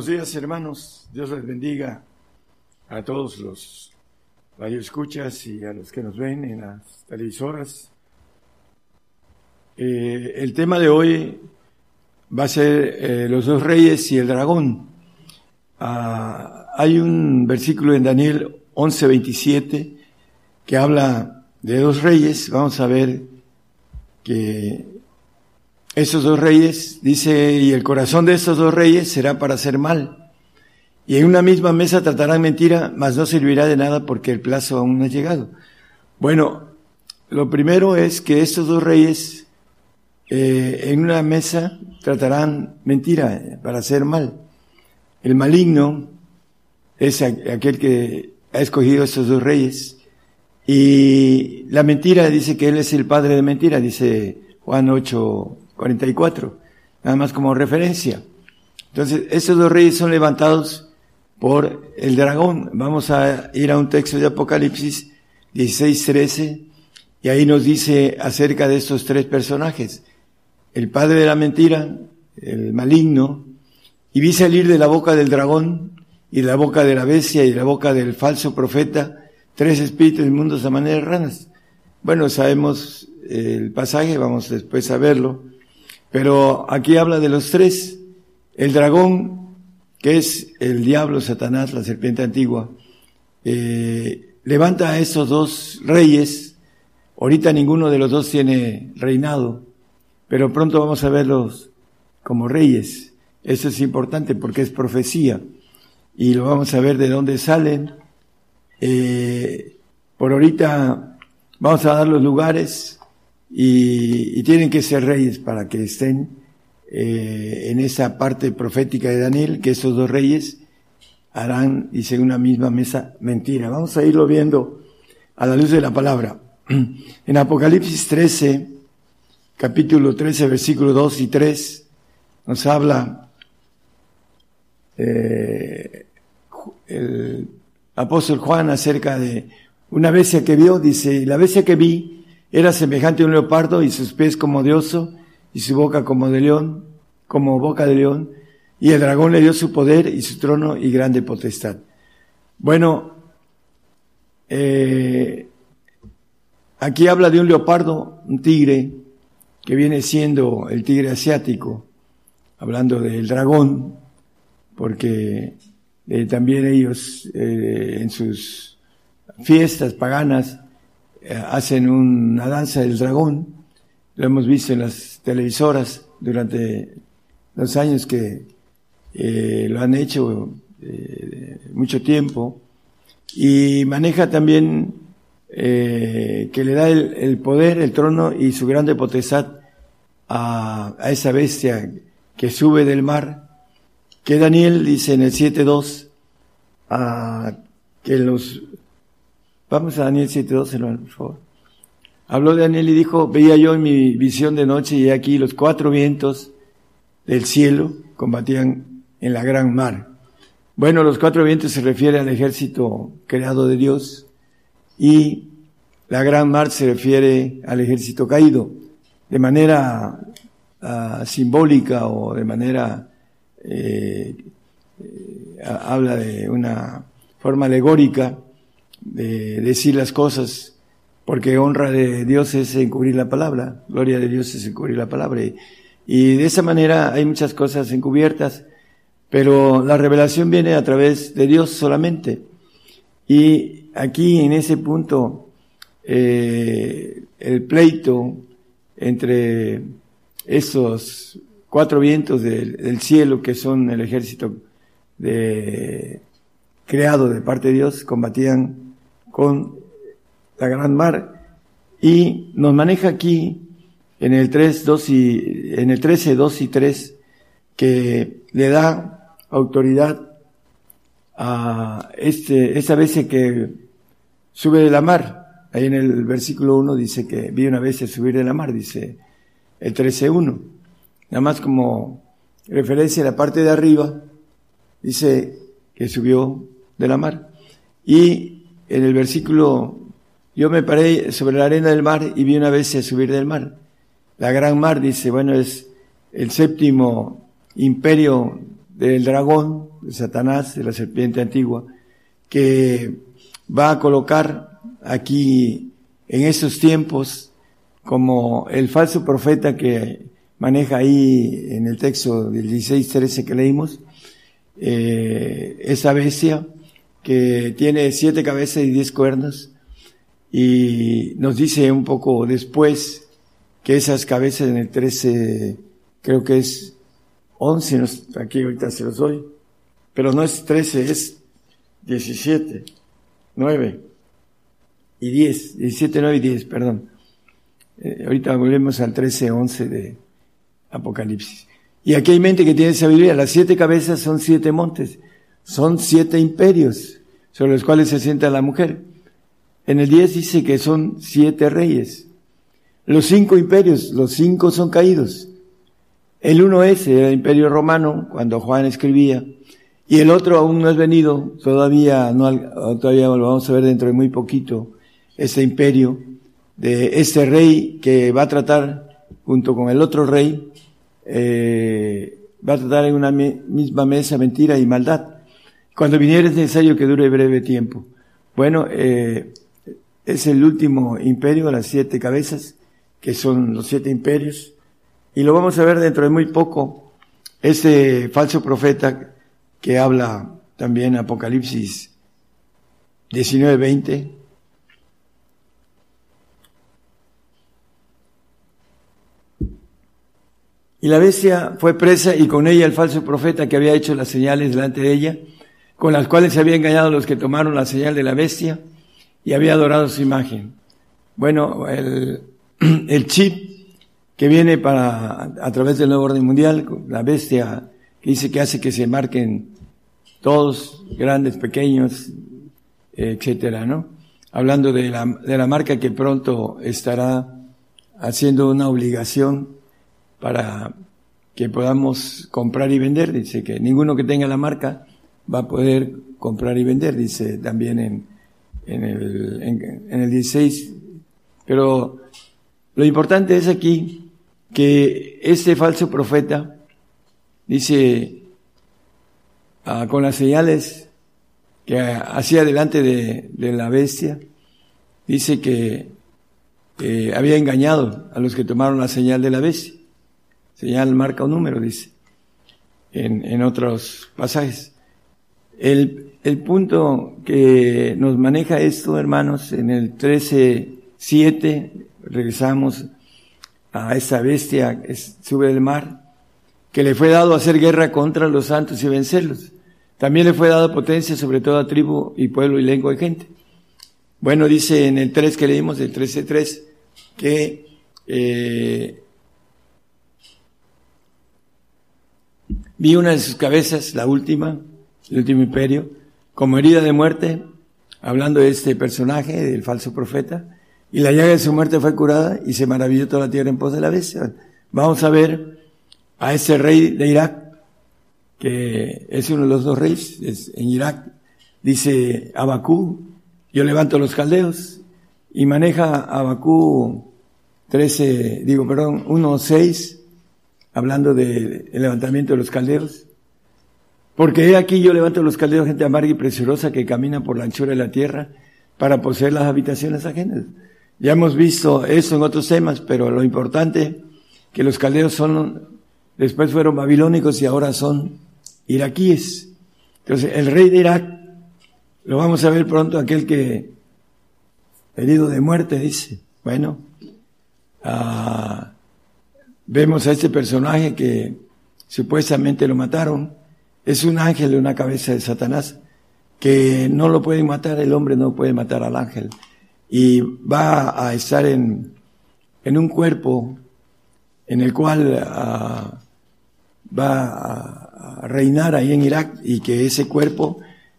Buenos días, hermanos. Dios les bendiga a todos los radioescuchas y a los que nos ven en las televisoras. Eh, el tema de hoy va a ser eh, los dos reyes y el dragón. Ah, hay un versículo en Daniel 11:27 que habla de dos reyes. Vamos a ver que esos dos reyes, dice, y el corazón de estos dos reyes será para hacer mal. Y en una misma mesa tratarán mentira, mas no servirá de nada porque el plazo aún no ha llegado. Bueno, lo primero es que estos dos reyes eh, en una mesa tratarán mentira para hacer mal. El maligno es aquel que ha escogido estos dos reyes. Y la mentira dice que él es el padre de mentira, dice Juan 8, 44, nada más como referencia. Entonces, esos dos reyes son levantados por el dragón. Vamos a ir a un texto de Apocalipsis 16, 13, y ahí nos dice acerca de estos tres personajes. El padre de la mentira, el maligno, y vi salir de la boca del dragón, y de la boca de la bestia, y de la boca del falso profeta, tres espíritus inmundos a manera de ranas. Bueno, sabemos el pasaje, vamos después a verlo. Pero aquí habla de los tres. El dragón, que es el diablo, Satanás, la serpiente antigua, eh, levanta a estos dos reyes. Ahorita ninguno de los dos tiene reinado, pero pronto vamos a verlos como reyes. Eso es importante porque es profecía y lo vamos a ver de dónde salen. Eh, por ahorita vamos a dar los lugares y, y, tienen que ser reyes para que estén eh, en esa parte profética de Daniel, que esos dos reyes harán, dice, una misma mesa mentira. Vamos a irlo viendo a la luz de la palabra. En Apocalipsis 13, capítulo 13, versículo 2 y 3, nos habla eh, el apóstol Juan acerca de una bestia que vio, dice, la bestia que vi, era semejante a un leopardo y sus pies como de oso y su boca como de león, como boca de león. Y el dragón le dio su poder y su trono y grande potestad. Bueno, eh, aquí habla de un leopardo, un tigre, que viene siendo el tigre asiático, hablando del dragón, porque eh, también ellos eh, en sus fiestas paganas hacen una danza del dragón, lo hemos visto en las televisoras durante los años que eh, lo han hecho eh, mucho tiempo, y maneja también eh, que le da el, poder, el trono y su grande potestad a, a esa bestia que sube del mar, que Daniel dice en el 7.2, que los Vamos a Daniel 7.12, por favor. Habló Daniel y dijo, veía yo en mi visión de noche y aquí los cuatro vientos del cielo combatían en la gran mar. Bueno, los cuatro vientos se refiere al ejército creado de Dios y la gran mar se refiere al ejército caído. De manera ah, simbólica o de manera, eh, eh, habla de una forma alegórica de decir las cosas, porque honra de Dios es encubrir la palabra, gloria de Dios es encubrir la palabra. Y, de esa manera hay muchas cosas encubiertas, pero la revelación viene a través de Dios solamente. Y aquí en ese punto, eh, el pleito entre esos cuatro vientos del, del, cielo que son el ejército de, creado de parte de Dios combatían con la gran mar y nos maneja aquí en el 3, 2 y, en el 13, 2 y 3 que le da autoridad a este, esa vez que sube de la mar. Ahí en el versículo 1 dice que vi una vez subir de la mar, dice el 13.1. Nada más como referencia a la parte de arriba, dice que subió de la mar. Y en el versículo, yo me paré sobre la arena del mar y vi una vez subir del mar. La gran mar, dice, bueno, es el séptimo imperio del dragón, de Satanás, de la serpiente antigua, que va a colocar aquí en esos tiempos como el falso profeta que maneja ahí en el texto del 16-13 que leímos, eh, esa bestia que tiene siete cabezas y diez cuernos, y nos dice un poco después que esas cabezas en el 13, creo que es 11, aquí ahorita se los doy, pero no es 13, es 17, 9 y 10, 17, 9 y 10, perdón. Eh, ahorita volvemos al 13, 11 de Apocalipsis. Y aquí hay mente que tiene sabiduría. Las siete cabezas son siete montes. Son siete imperios sobre los cuales se sienta la mujer. En el 10 dice que son siete reyes. Los cinco imperios, los cinco son caídos. El uno es el imperio romano, cuando Juan escribía, y el otro aún no es venido, todavía no, todavía lo vamos a ver dentro de muy poquito, este imperio de este rey que va a tratar junto con el otro rey, eh, va a tratar en una misma mesa mentira y maldad. Cuando viniera es necesario que dure breve tiempo. Bueno, eh, es el último imperio, las siete cabezas, que son los siete imperios, y lo vamos a ver dentro de muy poco, ese falso profeta que habla también Apocalipsis 19-20, Y la bestia fue presa y con ella el falso profeta que había hecho las señales delante de ella, con las cuales se había engañado los que tomaron la señal de la bestia y había adorado su imagen. Bueno, el, el chip que viene para, a través del nuevo orden mundial, la bestia que dice que hace que se marquen todos, grandes, pequeños, etcétera, ¿no? Hablando de la, de la marca que pronto estará haciendo una obligación para que podamos comprar y vender. Dice que ninguno que tenga la marca va a poder comprar y vender, dice también en, en, el, en, el 16. Pero lo importante es aquí que este falso profeta dice ah, con las señales que hacía delante de, de la bestia, dice que había engañado a los que tomaron la señal de la bestia señal marca un número, dice, en, en otros pasajes. El, el punto que nos maneja esto, hermanos, en el 13.7, regresamos a esa bestia que sube del mar, que le fue dado hacer guerra contra los santos y vencerlos. También le fue dado potencia sobre toda tribu y pueblo y lengua de gente. Bueno, dice en el 3 que leímos, el 13.3, que eh, Vi una de sus cabezas, la última, el último imperio, como herida de muerte, hablando de este personaje, del falso profeta, y la llaga de su muerte fue curada y se maravilló toda la tierra en pos de la bestia. Vamos a ver a ese rey de Irak, que es uno de los dos reyes en Irak, dice Abacú, yo levanto los caldeos, y maneja Abacú 13, digo, perdón, 1.6, hablando del levantamiento de los caldeos. Porque he aquí yo levanto los caldeos, gente amarga y preciosa que camina por la anchura de la tierra para poseer las habitaciones ajenas. Ya hemos visto eso en otros temas, pero lo importante que los caldeos son, después fueron babilónicos y ahora son iraquíes. Entonces, el rey de Irak, lo vamos a ver pronto, aquel que, herido de muerte, dice, bueno, ah, vemos a este personaje que supuestamente lo mataron, es un ángel de una cabeza de Satanás, que no lo pueden matar, el hombre no puede matar al ángel, y va a estar en, en un cuerpo en el cual ah, va a, reinar ahí en Irak y que ese cuerpo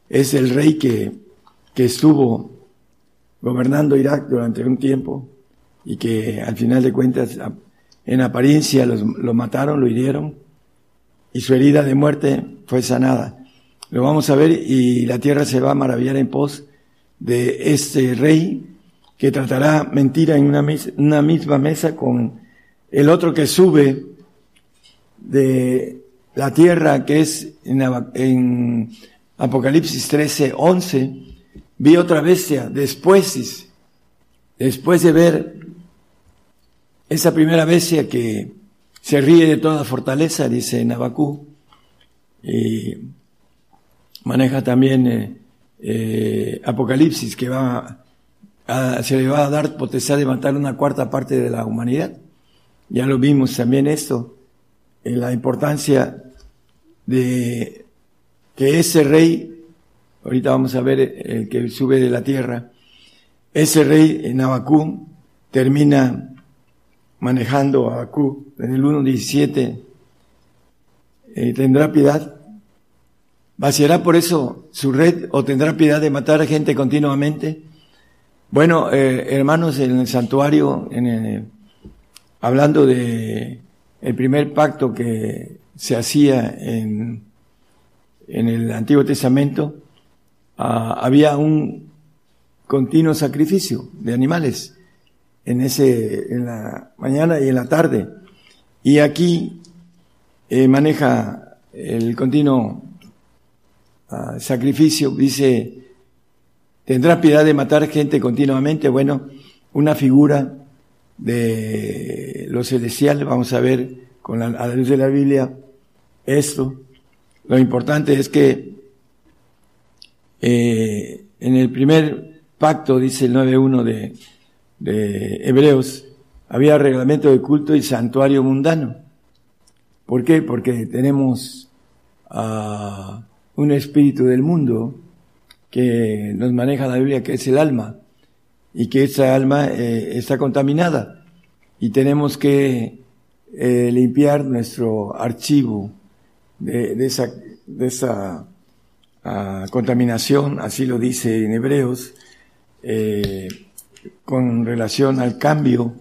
es el rey que, que estuvo gobernando Irak durante un tiempo y que al final de cuentas en apariencia lo mataron, lo hirieron y su herida de muerte fue sanada. Lo vamos a ver y la tierra se va a maravillar en pos de este rey que tratará mentira en una, misma mesa con el otro que sube de la tierra, que es en, Apocalipsis 13, 11, vi otra bestia después, después de ver esa primera bestia que se ríe de toda fortaleza, dice Nabacú, y maneja también eh, eh, Apocalipsis, que va a, se le va a dar potestad de matar una cuarta parte de la humanidad. Ya lo vimos también esto, en la importancia de que ese rey, ahorita vamos a ver el que sube de la tierra, ese rey en Abacú termina manejando a Abacú en el 1.17, eh, tendrá piedad, vaciará por eso su red o tendrá piedad de matar a gente continuamente. Bueno, eh, hermanos, en el santuario, hablando de el primer pacto que se hacía en, en el Antiguo Testamento, ah, había un continuo sacrificio de animales en ese, en la mañana y en la tarde. Y aquí eh, maneja el continuo ah, sacrificio, dice, tendrá piedad de matar gente continuamente, bueno, una figura de lo celestial, vamos a ver con la, a la luz de la Biblia esto. Lo importante es que eh, en el primer pacto, dice el 9.1 de, de Hebreos, había reglamento de culto y santuario mundano. ¿Por qué? Porque tenemos uh, un espíritu del mundo que nos maneja la Biblia, que es el alma y que esa alma eh, está contaminada y tenemos que eh, limpiar nuestro archivo de, esa, de esa uh, contaminación, así lo dice en Hebreos, eh, con relación al cambio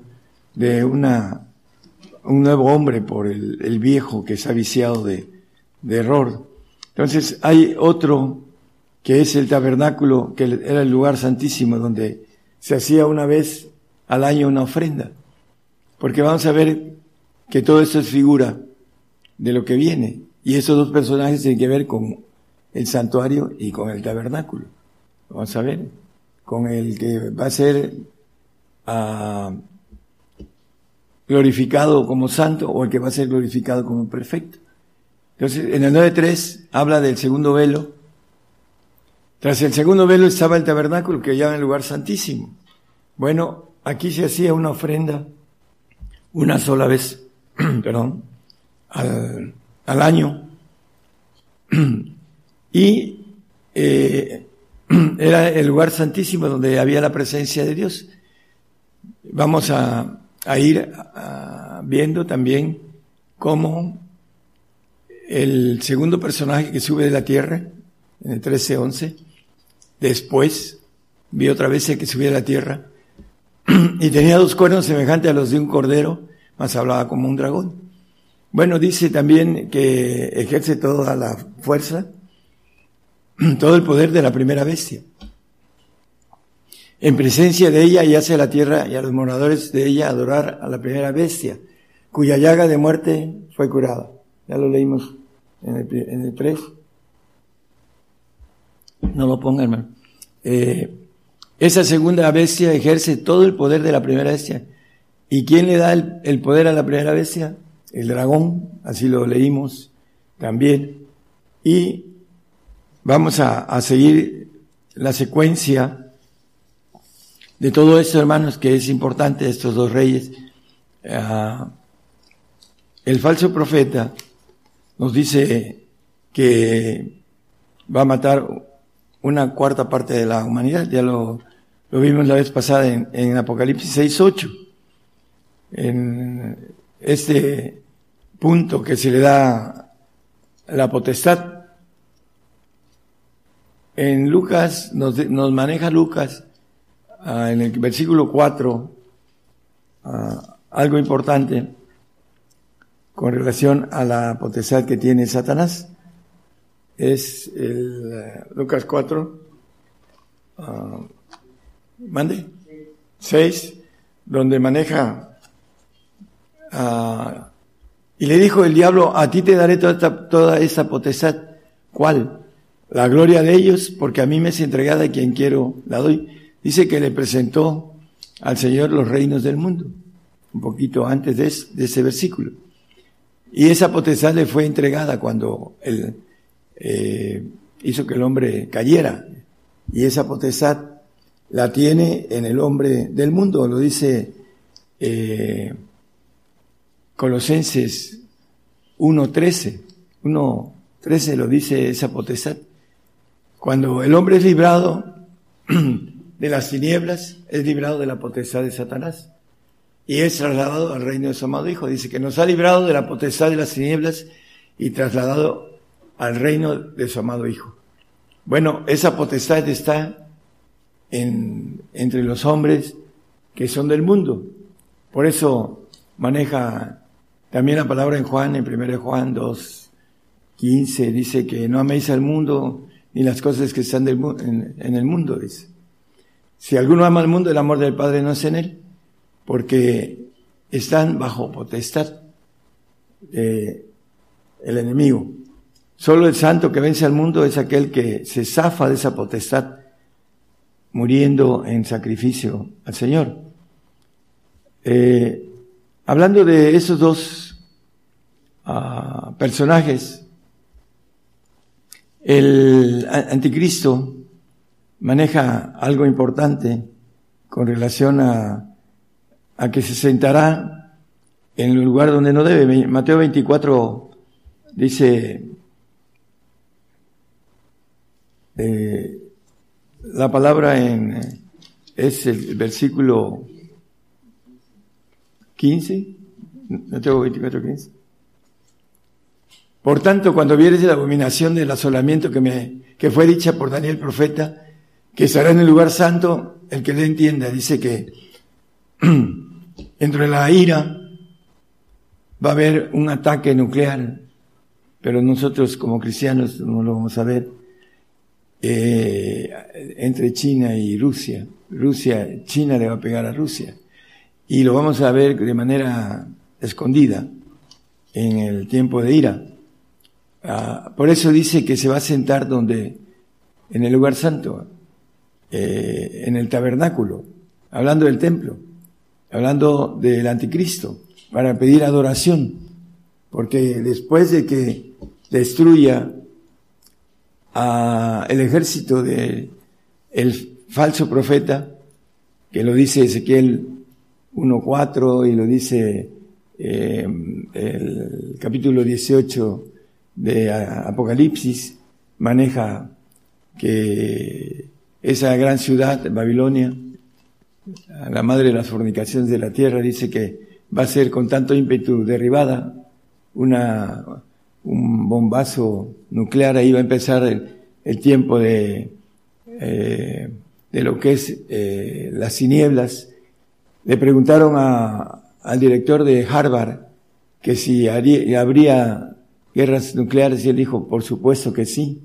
de una, un nuevo hombre por el, el viejo que se ha viciado de, de error. Entonces hay otro que es el tabernáculo, que era el lugar santísimo donde se hacía una vez al año una ofrenda, porque vamos a ver que todo esto es figura de lo que viene, y esos dos personajes tienen que ver con el santuario y con el tabernáculo. Vamos a ver, con el que va a ser uh, glorificado como santo o el que va a ser glorificado como perfecto. Entonces, en el 9.3 habla del segundo velo, tras el segundo velo estaba el tabernáculo que en el lugar santísimo. Bueno, aquí se hacía una ofrenda una sola vez, perdón, al, al año. y eh, era el lugar santísimo donde había la presencia de Dios. Vamos a, a ir a, viendo también cómo el segundo personaje que sube de la tierra, en el 13-11, Después vi otra vez el que subía a la tierra y tenía dos cuernos semejantes a los de un cordero, mas hablaba como un dragón. Bueno, dice también que ejerce toda la fuerza, todo el poder de la primera bestia. en presencia de ella y hace a la tierra y a los moradores de ella adorar a la primera bestia, cuya llaga de muerte fue curada. Ya lo leímos en el, en el 3. No lo pongan, hermano. Eh, esa segunda bestia ejerce todo el poder de la primera bestia. ¿Y quién le da el poder a la primera bestia? El dragón, así lo leímos también. Y vamos a, a seguir la secuencia de todo esto, hermanos, que es importante, estos dos reyes. Uh, el falso profeta nos dice que va a matar una cuarta parte de la humanidad. Ya lo, lo vimos la vez pasada en, en Apocalipsis 6.8. En este punto que se le da la potestad. En Lucas, nos, nos maneja Lucas, uh, en el versículo 4, uh, algo importante con relación a la potestad que tiene Satanás. Es el uh, Lucas 4, mande, 6, donde maneja y le dijo el diablo, a ti te daré toda esta, toda esta potestad. ¿Cuál? La gloria de ellos, porque a mí me es entregada y quien quiero la doy. Dice que le presentó al Señor los reinos del mundo, un poquito antes de, de ese versículo. Y esa potestad le fue entregada cuando él eh, hizo que el hombre cayera. Y esa potestad la tiene en el hombre del mundo, lo dice eh, Colosenses 1.13. 1.13 lo dice esa potestad. Cuando el hombre es librado de las tinieblas, es librado de la potestad de Satanás. Y es trasladado al reino de su amado Hijo. Dice que nos ha librado de la potestad de las tinieblas y trasladado al reino de su amado Hijo. Bueno, esa potestad está en, entre los hombres que son del mundo. Por eso maneja también la palabra en Juan, en 1 Juan 2, 15, dice que no améis al mundo ni las cosas que están del, en, en, el mundo, dice. Si alguno ama al mundo, el amor del Padre no es en él, porque están bajo potestad del enemigo. Solo el santo que vence al mundo es aquel que se zafa de esa potestad, muriendo en sacrificio al Señor. Eh, Hablando de esos dos uh, personajes, el anticristo maneja algo importante con relación a, a, que se sentará en el lugar donde no debe. Mateo 24 dice eh, la palabra en es el versículo 15, tengo 24, 15. Por tanto, cuando vieres la abominación del asolamiento que me, que fue dicha por Daniel profeta, que estará en el lugar santo, el que le entienda, dice que entre la ira va a haber un ataque nuclear, pero nosotros como cristianos no lo vamos a ver, eh, entre China y Rusia. Rusia, China le va a pegar a Rusia y lo vamos a ver de manera escondida en el tiempo de ira. Ah, por eso dice que se va a sentar donde, en el lugar santo, eh, en el tabernáculo, hablando del templo, hablando del anticristo, para pedir adoración, porque después de que destruya a el ejército de el falso profeta, que lo dice Ezequiel 1.4 y lo dice eh, el capítulo 18 de Apocalipsis, maneja que esa gran ciudad, Babilonia, la madre de las fornicaciones de la tierra, dice que va a ser con tanto ímpetu derribada una, un bombazo nuclear, ahí va a empezar el, el tiempo de, eh, de lo que es eh, las tinieblas, le preguntaron a, al director de Harvard que si habría guerras nucleares y él dijo, por supuesto que sí.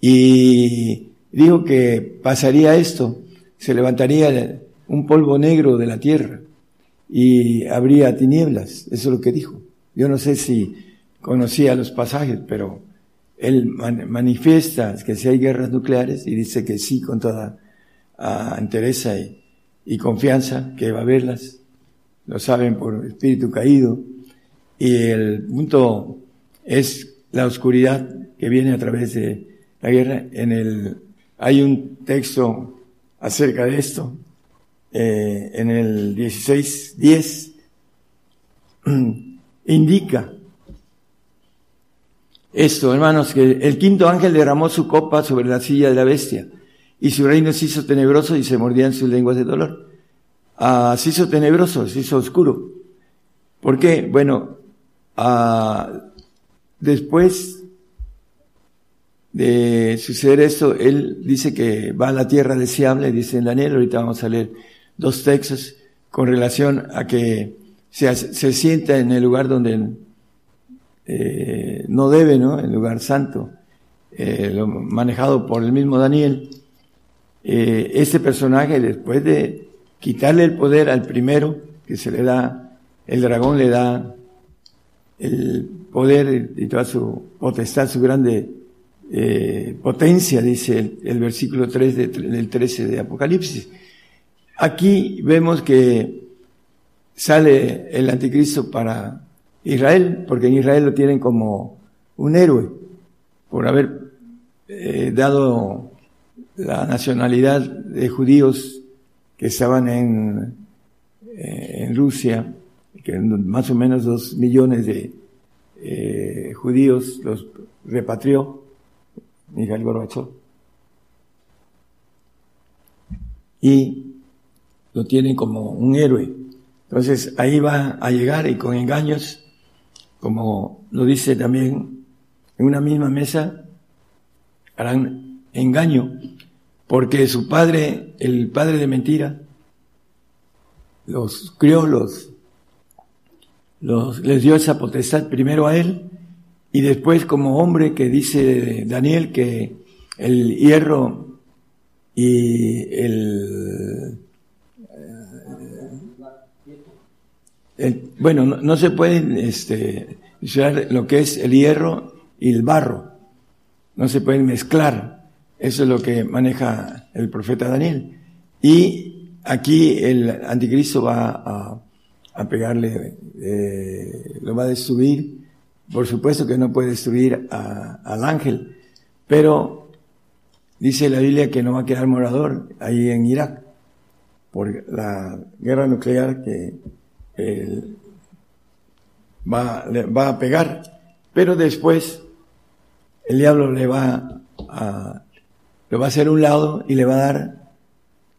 Y dijo que pasaría esto se levantaría un polvo negro de la tierra y habría tinieblas. Eso es lo que dijo. Yo no sé si conocía los pasajes, pero él manifiesta que si hay guerras nucleares y dice que sí con toda uh, entereza y, y, confianza que va a haberlas. Lo saben por espíritu caído. Y el punto es la oscuridad que viene a través de la guerra. En el, hay un texto acerca de esto, eh, en el 16.10, indica esto, hermanos, que el quinto ángel derramó su copa sobre la silla de la bestia y su reino se hizo tenebroso y se mordían sus lenguas de dolor. Ah, se hizo tenebroso, se hizo oscuro. ¿Por qué? Bueno, ah, después de suceder esto, él dice que va a la tierra deseable, dice en Daniel, ahorita vamos a leer dos textos con relación a que se, se sienta en el lugar donde eh, no debe, ¿no? El lugar santo, eh, lo manejado por el mismo Daniel. Eh, este personaje, después de quitarle el poder al primero, que se le da, el dragón le da el poder y toda su potestad, su grande eh, potencia, dice el, versículo 3 de, del 13 de Apocalipsis. Aquí vemos que sale el anticristo para Israel, porque en Israel lo tienen como un héroe por haber eh, dado la nacionalidad de judíos que estaban en, eh, en Rusia, que más o menos dos millones de eh, judíos los repatrió Miguel Gorbachev. Y lo tienen como un héroe. Entonces ahí va a llegar y con engaños como lo dice también en una misma mesa, harán engaño, porque su padre, el padre de mentira, los crió, los, les dio esa potestad primero a él y después como hombre que dice Daniel que el hierro y el bueno, no, se pueden este, lo que es el hierro y el barro. No se pueden mezclar. Eso es lo que maneja el profeta Daniel. Y aquí el anticristo va a, a pegarle, eh, lo va a destruir. Por supuesto que no puede destruir al ángel, pero dice la Biblia que no va a quedar morador ahí en Irak por la guerra nuclear que va, le va a pegar, pero después el diablo le va a, lo va a hacer un lado y le va a dar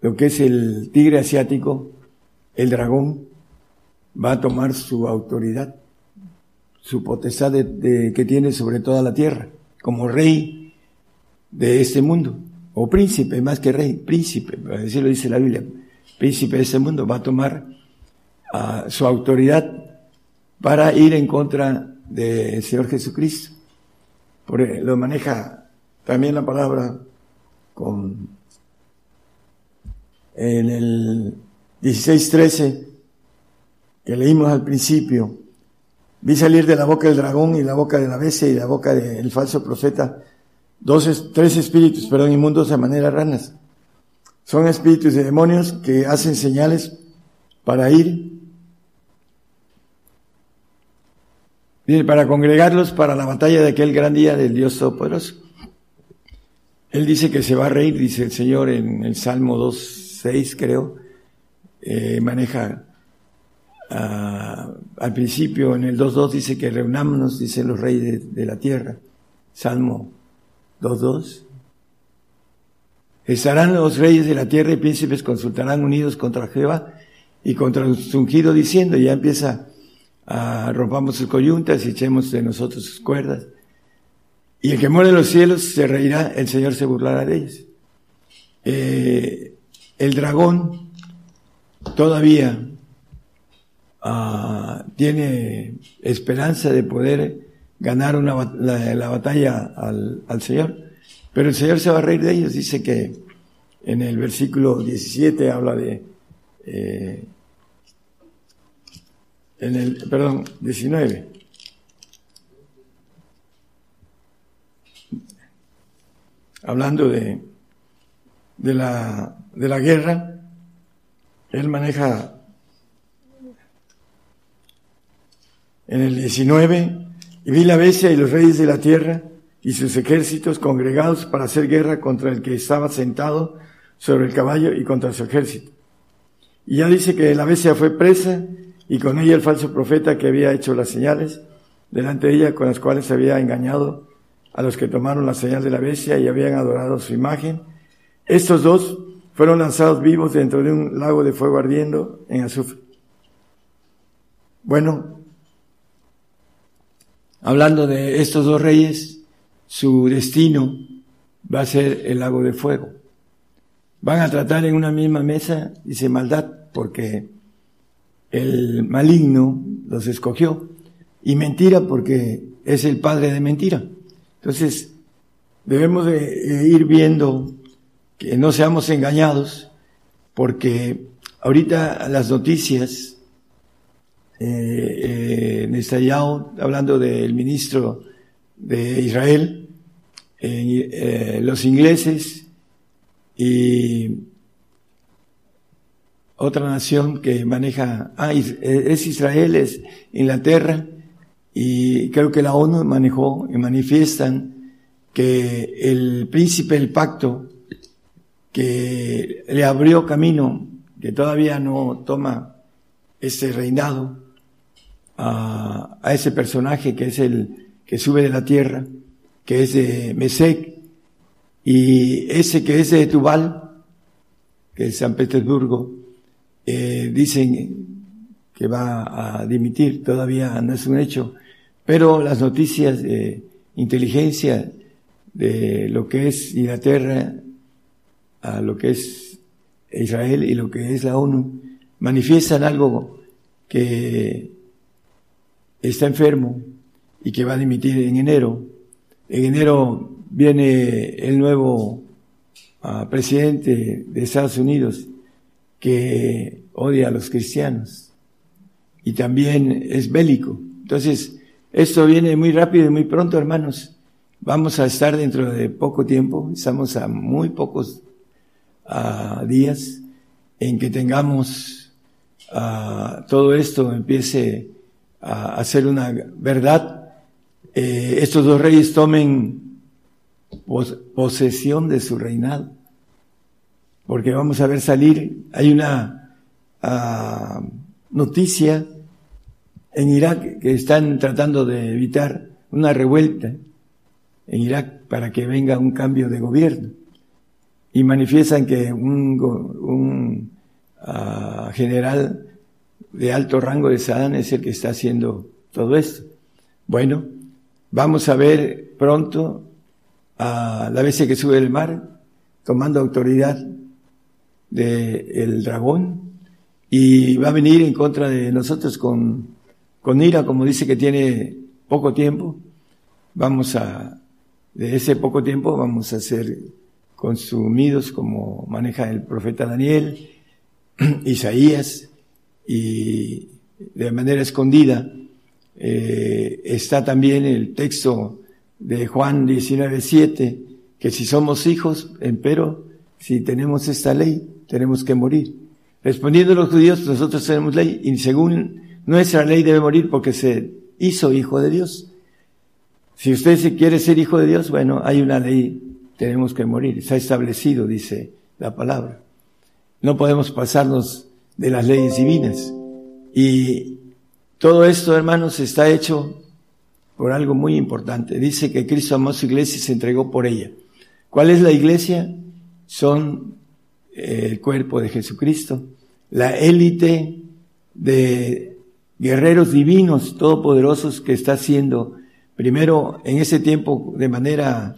lo que es el tigre asiático, el dragón, va a tomar su autoridad, su potestad de, que tiene sobre toda la tierra, como rey de este mundo, o príncipe, más que rey, príncipe, así lo dice la Biblia, príncipe de este mundo, va a tomar su autoridad para ir en contra del Señor Jesucristo. Porque lo maneja también la palabra con en el 16:13 que leímos al principio. Vi salir de la boca del dragón y la boca de la bestia y la boca del falso profeta dos, tres espíritus, perdón, inmundos de manera ranas. Son espíritus de demonios que hacen señales para ir para congregarlos para la batalla de aquel gran día del Dios Todopoderoso. Él dice que se va a reír, dice el Señor en el Salmo 2.6 creo, eh, maneja al principio en el 2.2 dice que reunámonos, dicen los reyes de, la tierra. Salmo 2.2. Estarán los reyes de la tierra y príncipes consultarán unidos contra Jehová y contra su ungido diciendo, ya empieza Ah, rompamos sus coyuntas y echemos de nosotros sus cuerdas. Y el que muere en los cielos se reirá, el Señor se burlará de ellos. Eh, el dragón todavía ah, tiene esperanza de poder ganar una, la, batalla al, al, Señor, pero el Señor se va a reír de ellos. Dice que en el versículo 17 habla de, eh, en el, perdón, 19. Hablando de, de la, de la guerra, él maneja en el 19, y vi la bestia y los reyes de la tierra y sus ejércitos congregados para hacer guerra contra el que estaba sentado sobre el caballo y contra su ejército. Y ya dice que la bestia fue presa y con ella el falso profeta que había hecho las señales delante de ella con las cuales había engañado a los que tomaron la señal de la bestia y habían adorado su imagen. Estos dos fueron lanzados vivos dentro de un lago de fuego ardiendo en azufre. Bueno, hablando de estos dos reyes, su destino va a ser el lago de fuego. Van a tratar en una misma mesa, dice maldad, porque el maligno los escogió, y mentira porque es el padre de mentira. Entonces, debemos de ir viendo que no seamos engañados, porque ahorita las noticias, eh, eh, hablando del ministro de Israel, eh, los ingleses y otra nación que maneja, ah, es Israel, es Inglaterra, y creo que la ONU manejó y manifiestan que el príncipe del pacto que le abrió camino, que todavía no toma ese reinado, a, a ese personaje que es el que sube de la tierra, que es de Mesec, y ese que es de Tubal, que es San Petersburgo, eh, dicen que va a dimitir, todavía no es un hecho, pero las noticias de inteligencia de lo que es Inglaterra a lo que es Israel y lo que es la ONU, manifiestan algo que está enfermo y que va a dimitir en enero. En enero viene el nuevo ah, presidente de Estados Unidos que odia a los cristianos y también es bélico. Entonces, esto viene muy rápido y muy pronto, hermanos. Vamos a estar dentro de poco tiempo, estamos a muy pocos días en que tengamos todo esto empiece a, ser una verdad, eh, estos dos reyes tomen posesión de su reinado. Porque vamos a ver salir, hay una noticia en Irak que están tratando de evitar una revuelta en Irak para que venga un cambio de gobierno y manifiestan que un, un uh, general de alto rango de Saddam es el que está haciendo todo esto. Bueno, vamos a ver pronto a la vez que sube el mar, tomando autoridad del dragón, y va a venir en contra de nosotros con, con ira, como dice que tiene poco tiempo. Vamos a, de ese poco tiempo, vamos a hacer consumidos como maneja el profeta Daniel, Isaías, y de manera escondida eh, está también el texto de Juan 19.7, que si somos hijos, pero si tenemos esta ley, tenemos que morir. Respondiendo a los judíos, nosotros tenemos ley y según nuestra ley debe morir porque se hizo hijo de Dios. Si usted se quiere ser hijo de Dios, bueno, hay una ley tenemos que morir. Está establecido, dice la palabra. No podemos pasarnos de las leyes divinas. Y todo esto, hermanos, está hecho por algo muy importante. Dice que Cristo amó su iglesia y se entregó por ella. ¿Cuál es la iglesia? Son eh, el cuerpo de Jesucristo, la élite de guerreros divinos, todopoderosos que está haciendo, primero en ese tiempo de manera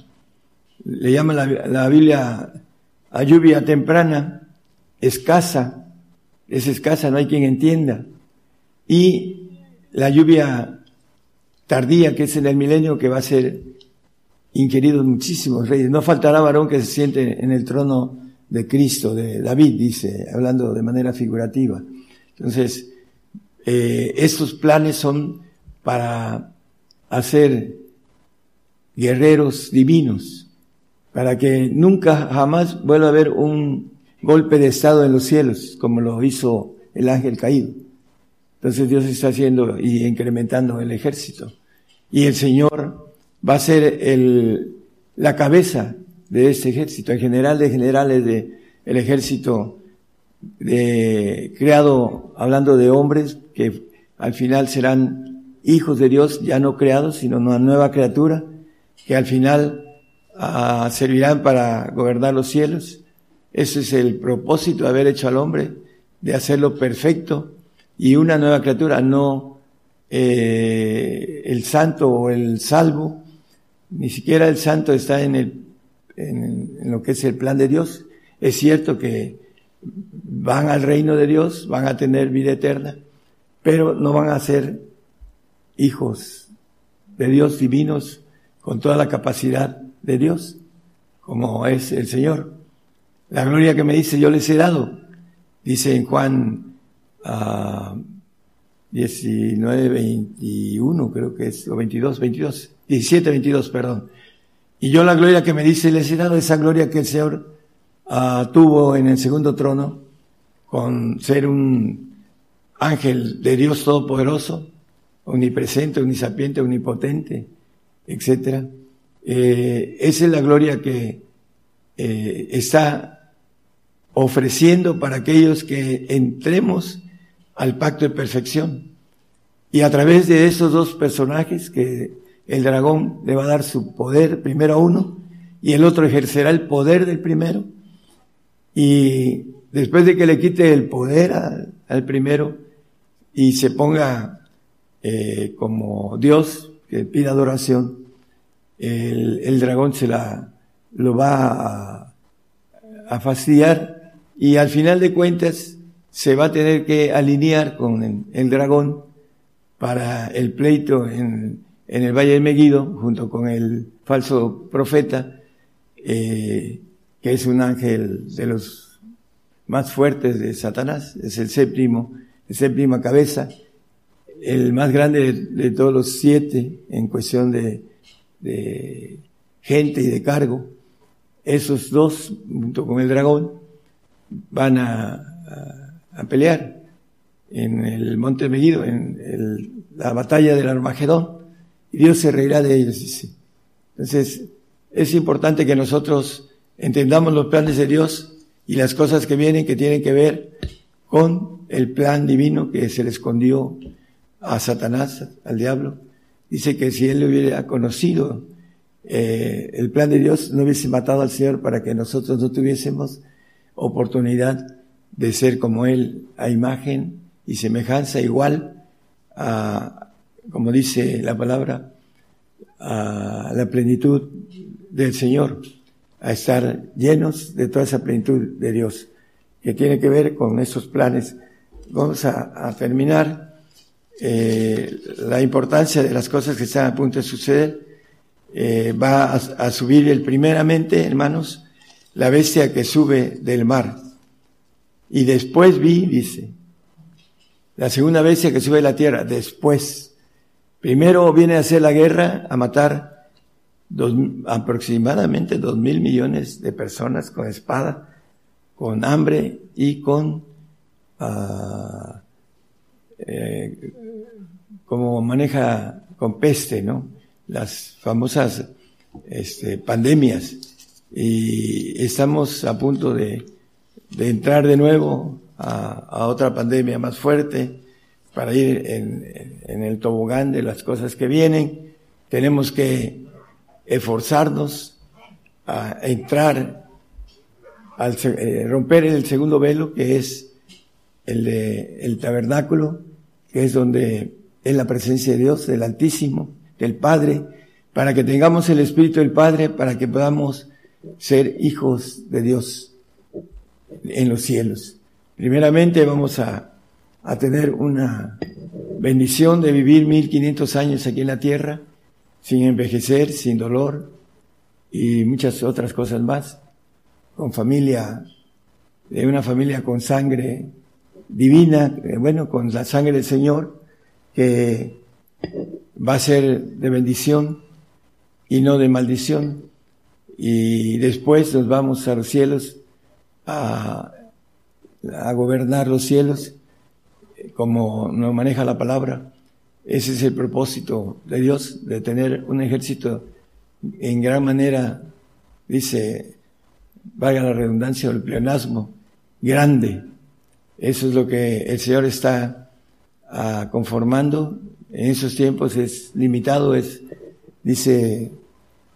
le llama la, Biblia a lluvia temprana, escasa, es escasa, no hay quien entienda. Y la lluvia tardía, que es en el milenio, que va a ser inquirido muchísimos reyes. No faltará varón que se siente en el trono de Cristo, de David, dice, hablando de manera figurativa. Entonces, eh, estos planes son para hacer guerreros divinos, para que nunca jamás vuelva a haber un golpe de estado en los cielos, como lo hizo el ángel caído. Entonces Dios está haciendo y incrementando el ejército. Y el Señor va a ser el, la cabeza de este ejército, el general de generales de el ejército de, creado hablando de hombres que al final serán hijos de Dios, ya no creados, sino una nueva criatura, que al final ah, servirán para gobernar los cielos. Ese es el propósito de haber hecho al hombre, de hacerlo perfecto y una nueva criatura, no eh, el santo o el salvo, ni siquiera el santo está en, en lo que es el plan de Dios. Es cierto que van al reino de Dios, van a tener vida eterna, pero no van a ser hijos de Dios divinos con toda la capacidad de Dios, como es el Señor. La gloria que me dice yo les he dado, dice en Juan 19, 21, creo que es, o 22, 22, 17, 22, perdón. Y yo la gloria que me dice les he dado, esa gloria que el Señor uh, tuvo en el segundo trono, con ser un ángel de Dios Todopoderoso, omnipresente, omnisapiente, omnipotente, etcétera. Eh, esa es la gloria que eh, está ofreciendo para aquellos que entremos al pacto de perfección. Y a través de esos dos personajes que el dragón le va a dar su poder primero a uno y el otro ejercerá el poder del primero. Y después de que le quite el poder al primero y se ponga eh, como Dios que pida adoración, el, dragón se la lo va a, a fastidiar y al final de cuentas se va a tener que alinear con el, dragón para el pleito en, el Valle de Meguido, junto con el falso profeta, eh, que es un ángel de los más fuertes de Satanás, es el séptimo, el séptima cabeza, el más grande de, todos los siete en cuestión de gente y de cargo. Esos dos, junto con el dragón, van a, a pelear en el monte Meguido, en la batalla del Armagedón, y Dios se reirá de ellos, dice. Entonces, es importante que nosotros entendamos los planes de Dios y las cosas que vienen que tienen que ver con el plan divino que se le escondió a Satanás, al diablo. Dice que si él hubiera conocido eh, el plan de Dios, no hubiese matado al Señor para que nosotros no tuviésemos oportunidad de ser como Él a imagen y semejanza igual a, como dice la palabra, a la plenitud del Señor, a estar llenos de toda esa plenitud de Dios, que tiene que ver con esos planes. Vamos a, terminar eh, la importancia de las cosas que están a punto de suceder. Eh, va a, a subir el primeramente, hermanos, la bestia que sube del mar y después vi, dice, la segunda vez que sube la tierra, después. Primero viene a hacer la guerra, a matar dos, aproximadamente dos mil millones de personas con espada, con hambre y con, uh, eh, como maneja con peste, ¿no? Las famosas este, pandemias. Y estamos a punto de de entrar de nuevo a, otra pandemia más fuerte, para ir en, en, el tobogán de las cosas que vienen. Tenemos que esforzarnos a entrar, al eh, romper el segundo velo, que es el de el tabernáculo, que es donde es la presencia de Dios, del Altísimo, del Padre, para que tengamos el Espíritu del Padre, para que podamos ser hijos de Dios en los cielos. Primeramente vamos a, a tener una bendición de vivir 1500 años aquí en la tierra, sin envejecer, sin dolor y muchas otras cosas más, con familia de una familia con sangre divina, eh, bueno, con la sangre del Señor, que va a ser de bendición y no de maldición. Y después nos vamos a los cielos a, a gobernar los cielos, como nos maneja la palabra. Ese es el propósito de Dios, de tener un ejército en gran manera, dice, valga la redundancia, el pleonasmo, grande. Eso es lo que el Señor está ah, conformando. En esos tiempos es limitado, es, dice,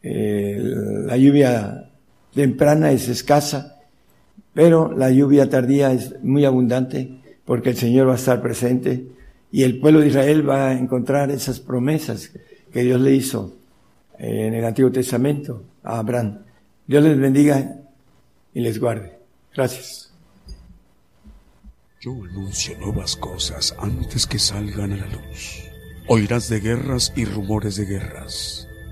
eh, la lluvia temprana es escasa, pero la lluvia tardía es muy abundante porque el Señor va a estar presente y el pueblo de Israel va a encontrar esas promesas que Dios le hizo en el Antiguo Testamento a Abraham. Dios les bendiga y les guarde. Gracias. Yo anuncio nuevas cosas antes que salgan a la luz. Oirás de guerras y rumores de guerras,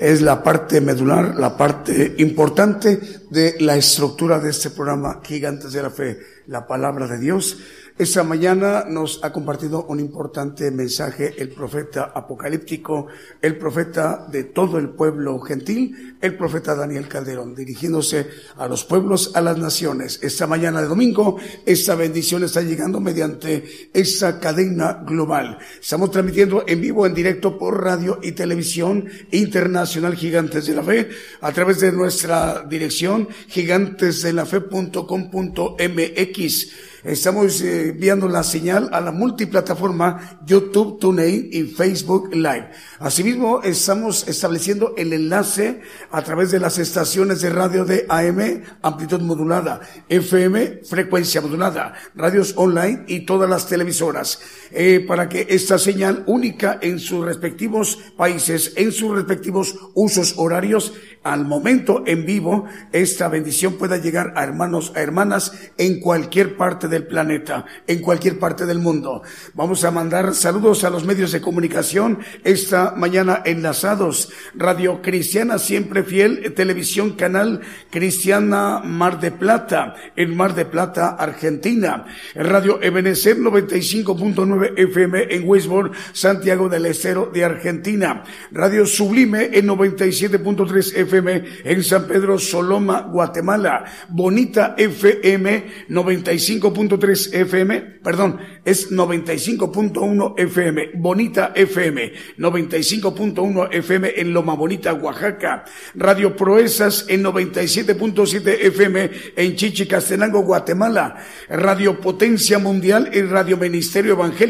Es la parte medular, la parte importante de la estructura de este programa Gigantes de la Fe, la palabra de Dios. Esta mañana nos ha compartido un importante mensaje el profeta apocalíptico, el profeta de todo el pueblo gentil, el profeta Daniel Calderón, dirigiéndose a los pueblos, a las naciones. Esta mañana de domingo, esta bendición está llegando mediante esta cadena global. Estamos transmitiendo en vivo, en directo por radio y televisión internacional Gigantes de la Fe, a través de nuestra dirección gigantesdelafe.com.mx. Estamos eh, enviando la señal a la multiplataforma YouTube, TuneIn y Facebook Live. Asimismo, estamos estableciendo el enlace a través de las estaciones de radio de AM, amplitud modulada, FM, frecuencia modulada, radios online y todas las televisoras, eh, para que esta señal única en sus respectivos países, en sus respectivos usos horarios, al momento en vivo, esta bendición pueda llegar a hermanos, a hermanas en cualquier parte del planeta, en cualquier parte del mundo. Vamos a mandar saludos a los medios de comunicación esta mañana enlazados. Radio Cristiana Siempre Fiel, Televisión Canal Cristiana Mar de Plata, en Mar de Plata, Argentina. Radio Ebenecer 95.9 FM en Westboro, Santiago del Estero de Argentina. Radio Sublime en 97.3 FM en San Pedro Soloma, Guatemala. Bonita FM 95.3 FM, perdón, es 95.1 FM. Bonita FM 95.1 FM en Loma Bonita, Oaxaca. Radio Proezas en 97.7 FM en Chichicastenango, Guatemala. Radio Potencia Mundial en Radio Ministerio Evangélico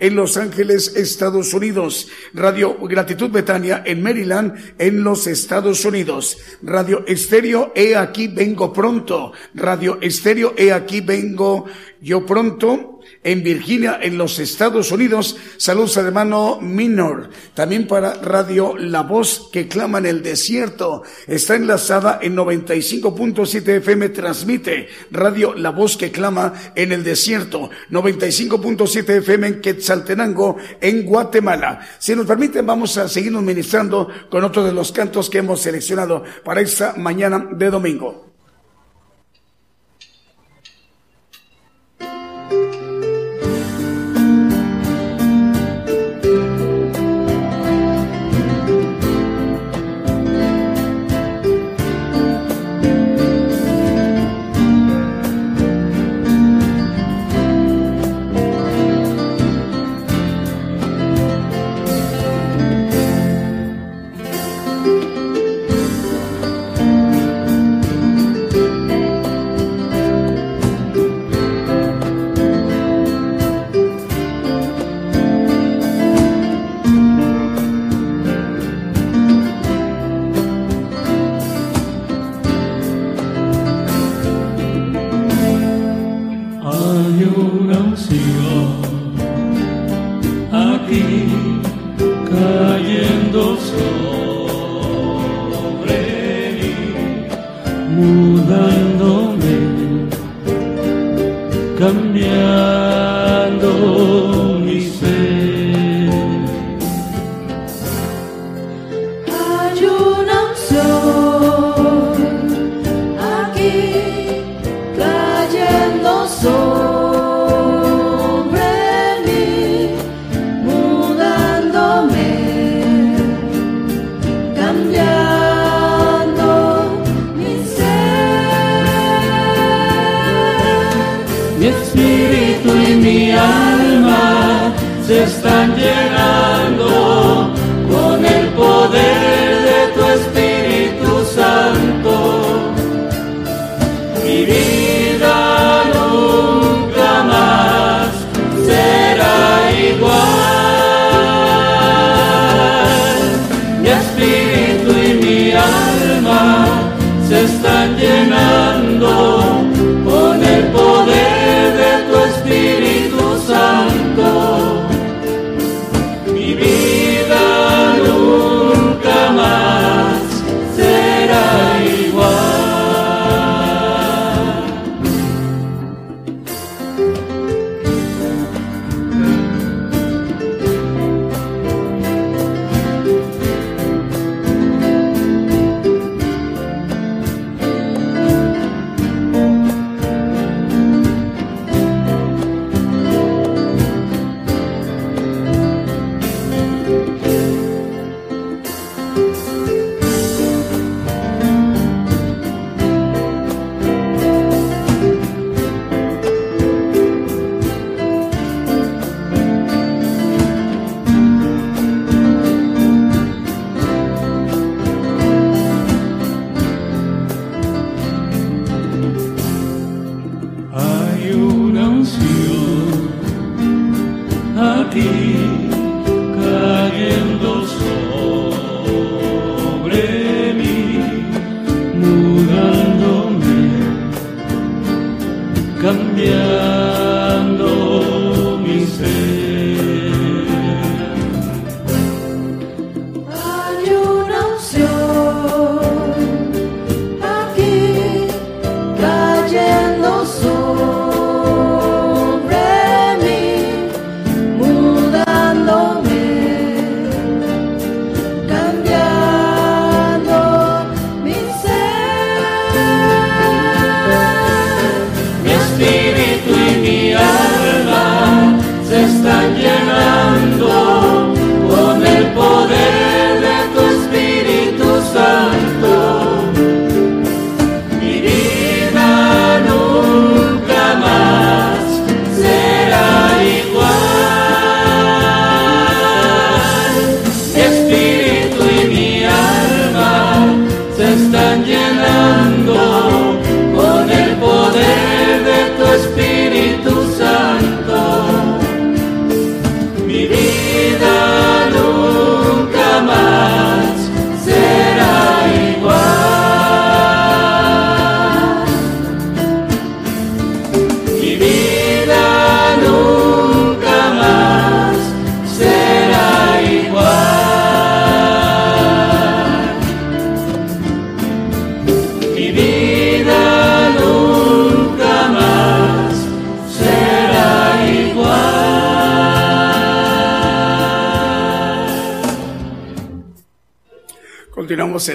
en Los Ángeles, Estados Unidos. Radio Gratitud Betania en Maryland, en los Estados Unidos. Radio Estéreo, he aquí vengo pronto. Radio Estéreo, he aquí vengo yo pronto en Virginia, en los Estados Unidos. Saludos al hermano Minor. También para Radio La Voz que clama en el desierto. Está enlazada en 95.7 FM, transmite Radio La Voz que clama en el desierto. 95.7 FM en Quetzaltenango, en Guatemala. Si nos permiten, vamos a seguirnos ministrando con otro de los cantos que hemos seleccionado para esta mañana de domingo.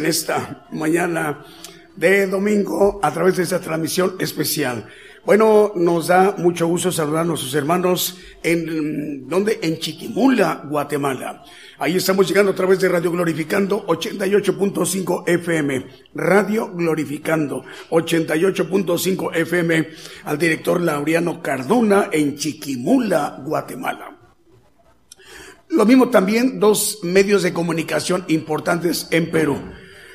Esta mañana de domingo a través de esta transmisión especial. Bueno, nos da mucho gusto saludar a nuestros hermanos en, ¿dónde? En Chiquimula, Guatemala. Ahí estamos llegando a través de Radio Glorificando 88.5 FM. Radio Glorificando 88.5 FM al director Laureano Cardona en Chiquimula, Guatemala. Lo mismo también dos medios de comunicación importantes en Perú.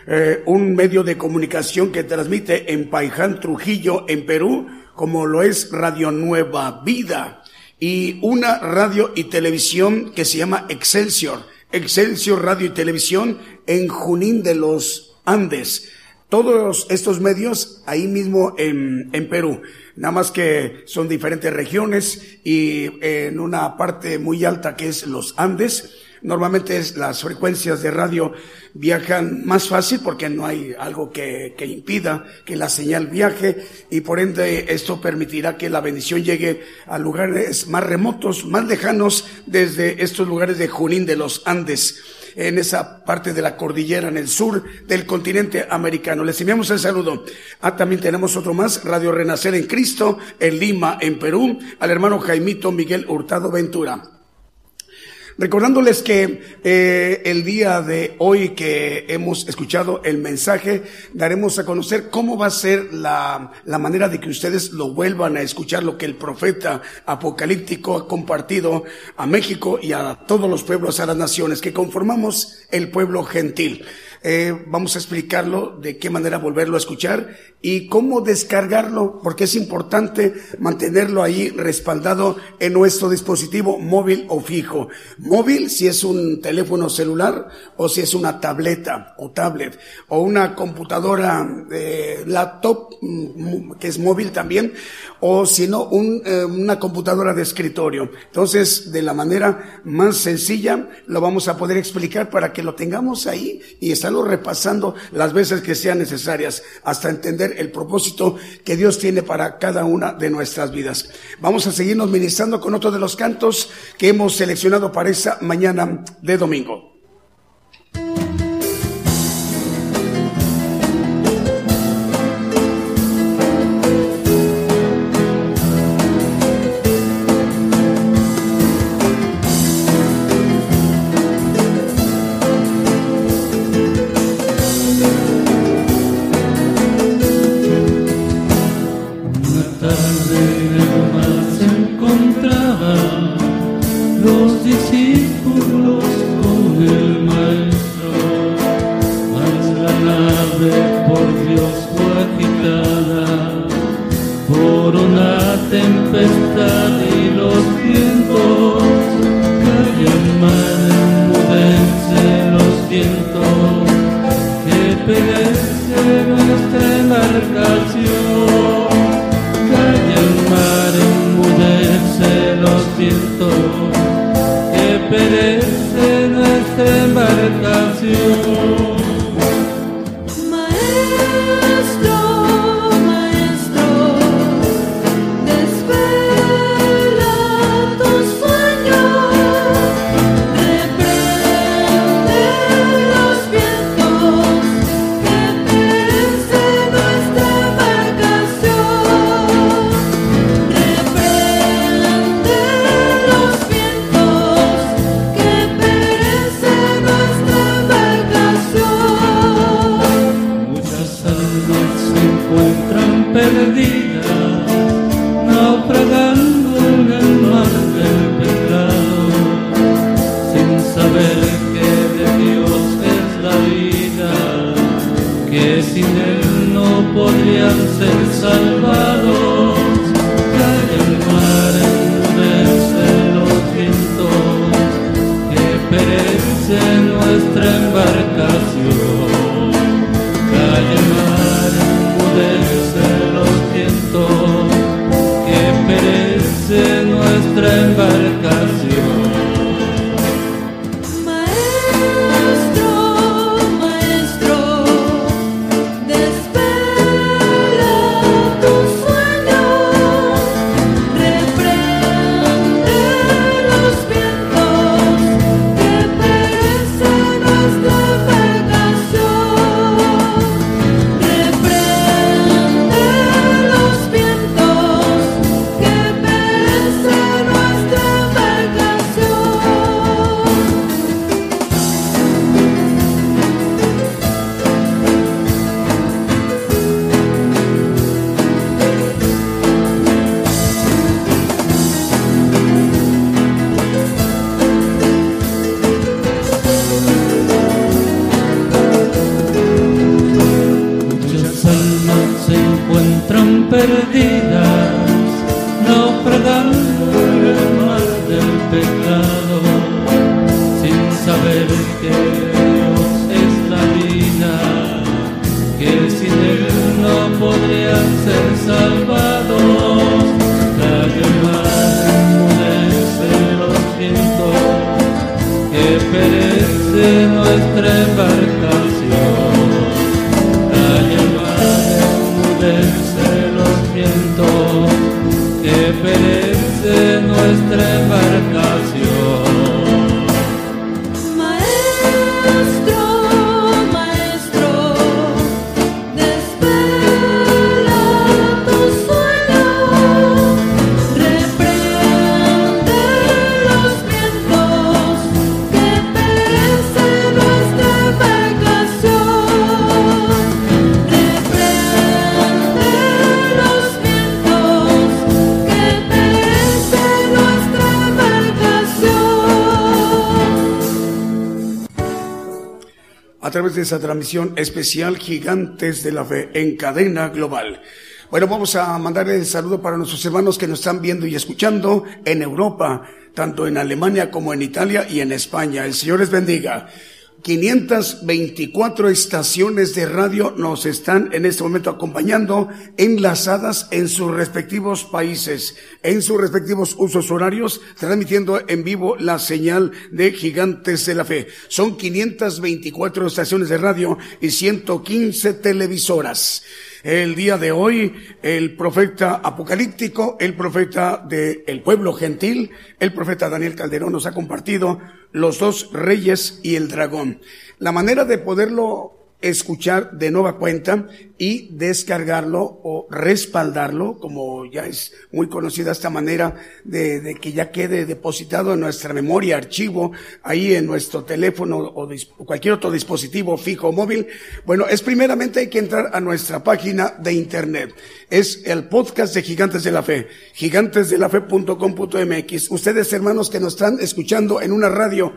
Eh, un medio de comunicación que transmite en Paiján, Trujillo, en Perú, como lo es Radio Nueva Vida, y una radio y televisión que se llama Excelsior, Excelsior Radio y Televisión en Junín de los Andes. Todos estos medios ahí mismo en, en Perú. Nada más que son diferentes regiones y en una parte muy alta que es los Andes, normalmente las frecuencias de radio viajan más fácil porque no hay algo que, que, impida que la señal viaje y por ende esto permitirá que la bendición llegue a lugares más remotos, más lejanos desde estos lugares de Junín de los Andes en esa parte de la cordillera en el sur del continente americano. Les enviamos el saludo. Ah, también tenemos otro más, Radio Renacer en Cristo, en Lima, en Perú, al hermano Jaimito Miguel Hurtado Ventura. Recordándoles que eh, el día de hoy que hemos escuchado el mensaje, daremos a conocer cómo va a ser la, la manera de que ustedes lo vuelvan a escuchar, lo que el profeta apocalíptico ha compartido a México y a todos los pueblos, a las naciones, que conformamos el pueblo gentil. Eh, vamos a explicarlo de qué manera volverlo a escuchar y cómo descargarlo, porque es importante mantenerlo ahí respaldado en nuestro dispositivo móvil o fijo. Móvil si es un teléfono celular o si es una tableta o tablet o una computadora eh, laptop mm, que es móvil también o si no un, eh, una computadora de escritorio. Entonces, de la manera más sencilla lo vamos a poder explicar para que lo tengamos ahí y estar repasando las veces que sean necesarias hasta entender el propósito que Dios tiene para cada una de nuestras vidas. Vamos a seguirnos ministrando con otro de los cantos que hemos seleccionado para esa mañana de domingo. Través de esa transmisión especial Gigantes de la Fe en cadena global. Bueno, vamos a mandarle el saludo para nuestros hermanos que nos están viendo y escuchando en Europa, tanto en Alemania como en Italia y en España. El Señor les bendiga. 524 estaciones de radio nos están en este momento acompañando, enlazadas en sus respectivos países, en sus respectivos usos horarios, transmitiendo en vivo la señal de Gigantes de la Fe. Son 524 estaciones de radio y 115 televisoras. El día de hoy, el profeta apocalíptico, el profeta del pueblo gentil, el profeta Daniel Calderón nos ha compartido los dos reyes y el dragón. La manera de poderlo escuchar de nueva cuenta y descargarlo o respaldarlo, como ya es muy conocida esta manera de, que ya quede depositado en nuestra memoria, archivo, ahí en nuestro teléfono o o cualquier otro dispositivo fijo o móvil. Bueno, es primeramente hay que entrar a nuestra página de internet. Es el podcast de Gigantes de la Fe, gigantesdelafe.com.mx. Ustedes hermanos que nos están escuchando en una radio,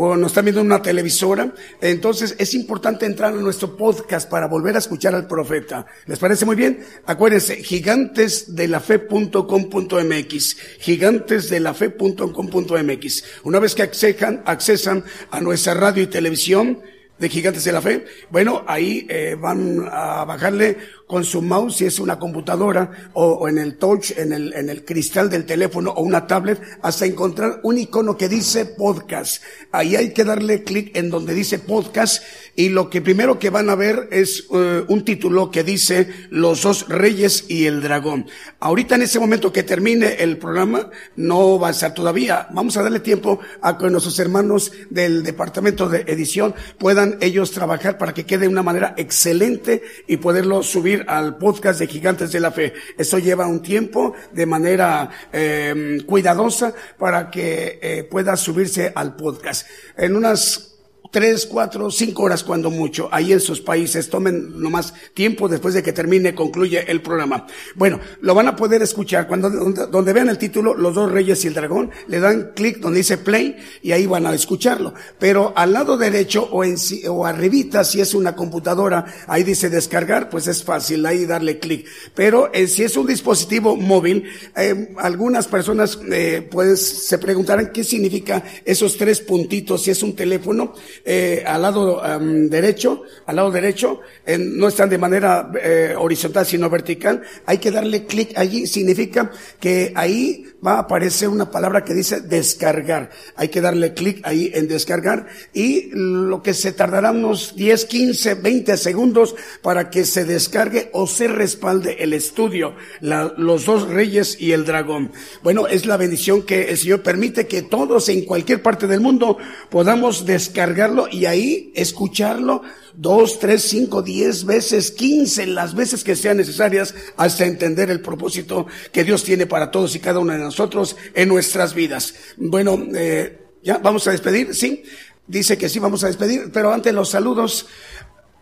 o nos están viendo en una televisora, entonces es importante entrar a nuestro podcast para volver a escuchar al profeta. ¿Les parece muy bien? Acuérdense, gigantesdelafe.com.mx, gigantesdelafe.com.mx. Una vez que accesan, accesan a nuestra radio y televisión, de Gigantes de la Fe. Bueno, ahí eh, van a bajarle con su mouse, si es una computadora, o, en el touch, en el, en el cristal del teléfono o una tablet, hasta encontrar un icono que dice podcast. Ahí hay que darle clic en donde dice podcast y lo que primero que van a ver es eh, un título que dice Los dos reyes y el dragón. Ahorita en ese momento que termine el programa, no va a estar todavía. Vamos a darle tiempo a que nuestros hermanos del departamento de edición puedan ellos trabajar para que quede de una manera excelente y poderlo subir al podcast de Gigantes de la Fe. Eso lleva un tiempo de manera eh, cuidadosa para que eh, pueda subirse al podcast. En unas tres, cuatro, cinco horas cuando mucho, ahí en sus países, tomen nomás tiempo después de que termine, concluye el programa. Bueno, lo van a poder escuchar cuando, donde, vean el título, Los dos reyes y el dragón, le dan clic donde dice play y ahí van a escucharlo. Pero al lado derecho o en o arribita, si es una computadora, ahí dice descargar, pues es fácil ahí darle clic. Pero eh, si es un dispositivo móvil, eh, algunas personas eh, pues se preguntarán qué significa esos tres puntitos, si es un teléfono, eh, al lado am, derecho, al lado derecho, en- no están de manera eh, horizontal sino vertical, hay que darle clic allí, significa que ahí va a aparecer una palabra que dice descargar, hay que darle clic ahí en descargar y lo que se tardará unos 10, 15, 20 segundos para que se descargue o se respalde el estudio, la- los dos reyes y el dragón. Bueno, es la bendición que el Señor permite que todos en cualquier parte del mundo podamos descargarlo y ahí escucharlo dos, tres, cinco, diez veces, quince, las veces que sean necesarias hasta entender el propósito que Dios tiene para todos y cada uno de nosotros en nuestras vidas. Bueno, eh, ya vamos a despedir, sí. Dice que sí, vamos a despedir, pero antes los saludos.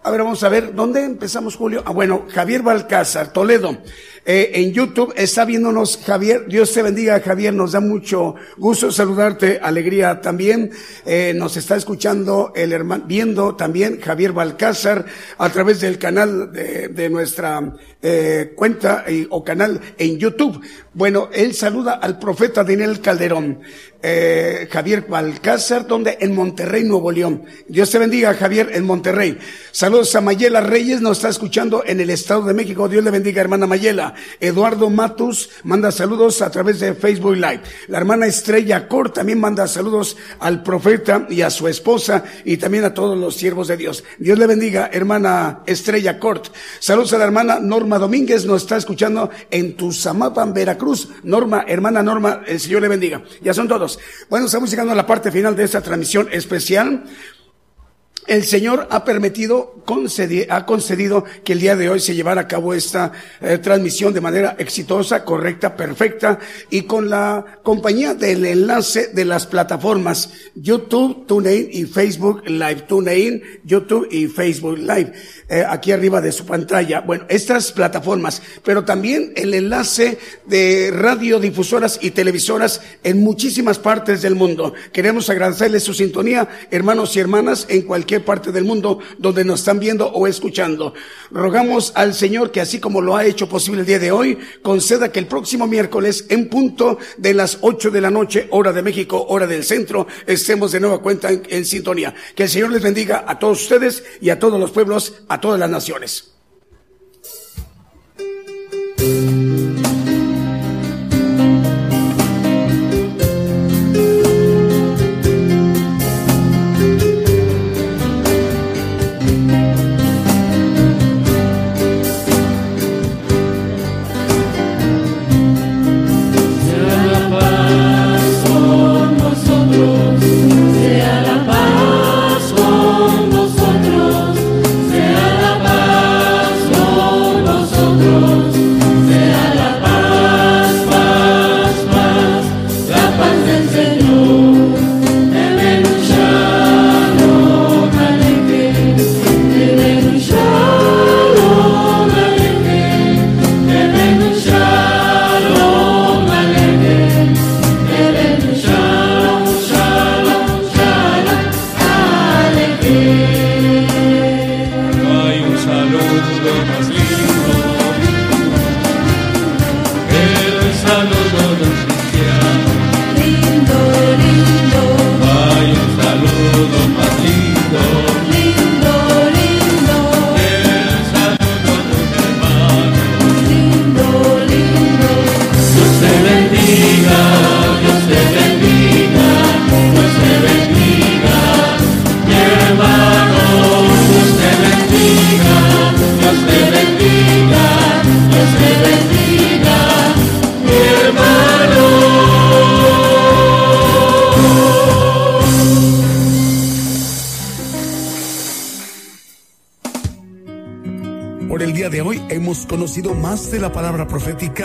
A ver, vamos a ver, ¿dónde empezamos, Julio? Ah, bueno, Javier Balcázar, Toledo. Eh, en YouTube está viéndonos Javier. Dios te bendiga, Javier. Nos da mucho gusto saludarte, alegría también. Eh, nos está escuchando el hermano, viendo también Javier Balcázar a través del canal de, de nuestra eh, cuenta o canal en YouTube. Bueno, él saluda al profeta Daniel Calderón. Eh, Javier Balcázar, donde en Monterrey, Nuevo León. Dios te bendiga, Javier, en Monterrey. Saludos a Mayela Reyes, nos está escuchando en el Estado de México. Dios le bendiga, hermana Mayela. Eduardo Matus manda saludos a través de Facebook Live. La hermana Estrella Cor también manda saludos al profeta y a su esposa y también a todos los siervos de Dios. Dios le bendiga, hermana Estrella Cort. Saludos a la hermana Norma Domínguez, nos está escuchando en Tuzamapan, Veracruz. Norma, hermana Norma, el Señor le bendiga. Ya son todos. Bueno, estamos llegando a la parte final de esta transmisión especial. El Señor ha permitido, ha concedido que el día de hoy se llevara a cabo esta eh, transmisión de manera exitosa, correcta, perfecta y con la compañía del enlace de las plataformas YouTube, TuneIn y Facebook Live. TuneIn, YouTube y Facebook Live. eh, aquí arriba de su pantalla. Bueno, estas plataformas, pero también el enlace de radiodifusoras y televisoras en muchísimas partes del mundo. Queremos agradecerles su sintonía, hermanos y hermanas, en cualquier parte del mundo donde nos están viendo o escuchando. Rogamos al Señor que así como lo ha hecho posible el día de hoy, conceda que el próximo miércoles, en punto de las ocho de la noche, hora de México, hora del centro, estemos de nueva cuenta en, en sintonía. Que el Señor les bendiga a todos ustedes y a todos los pueblos, a todas las naciones.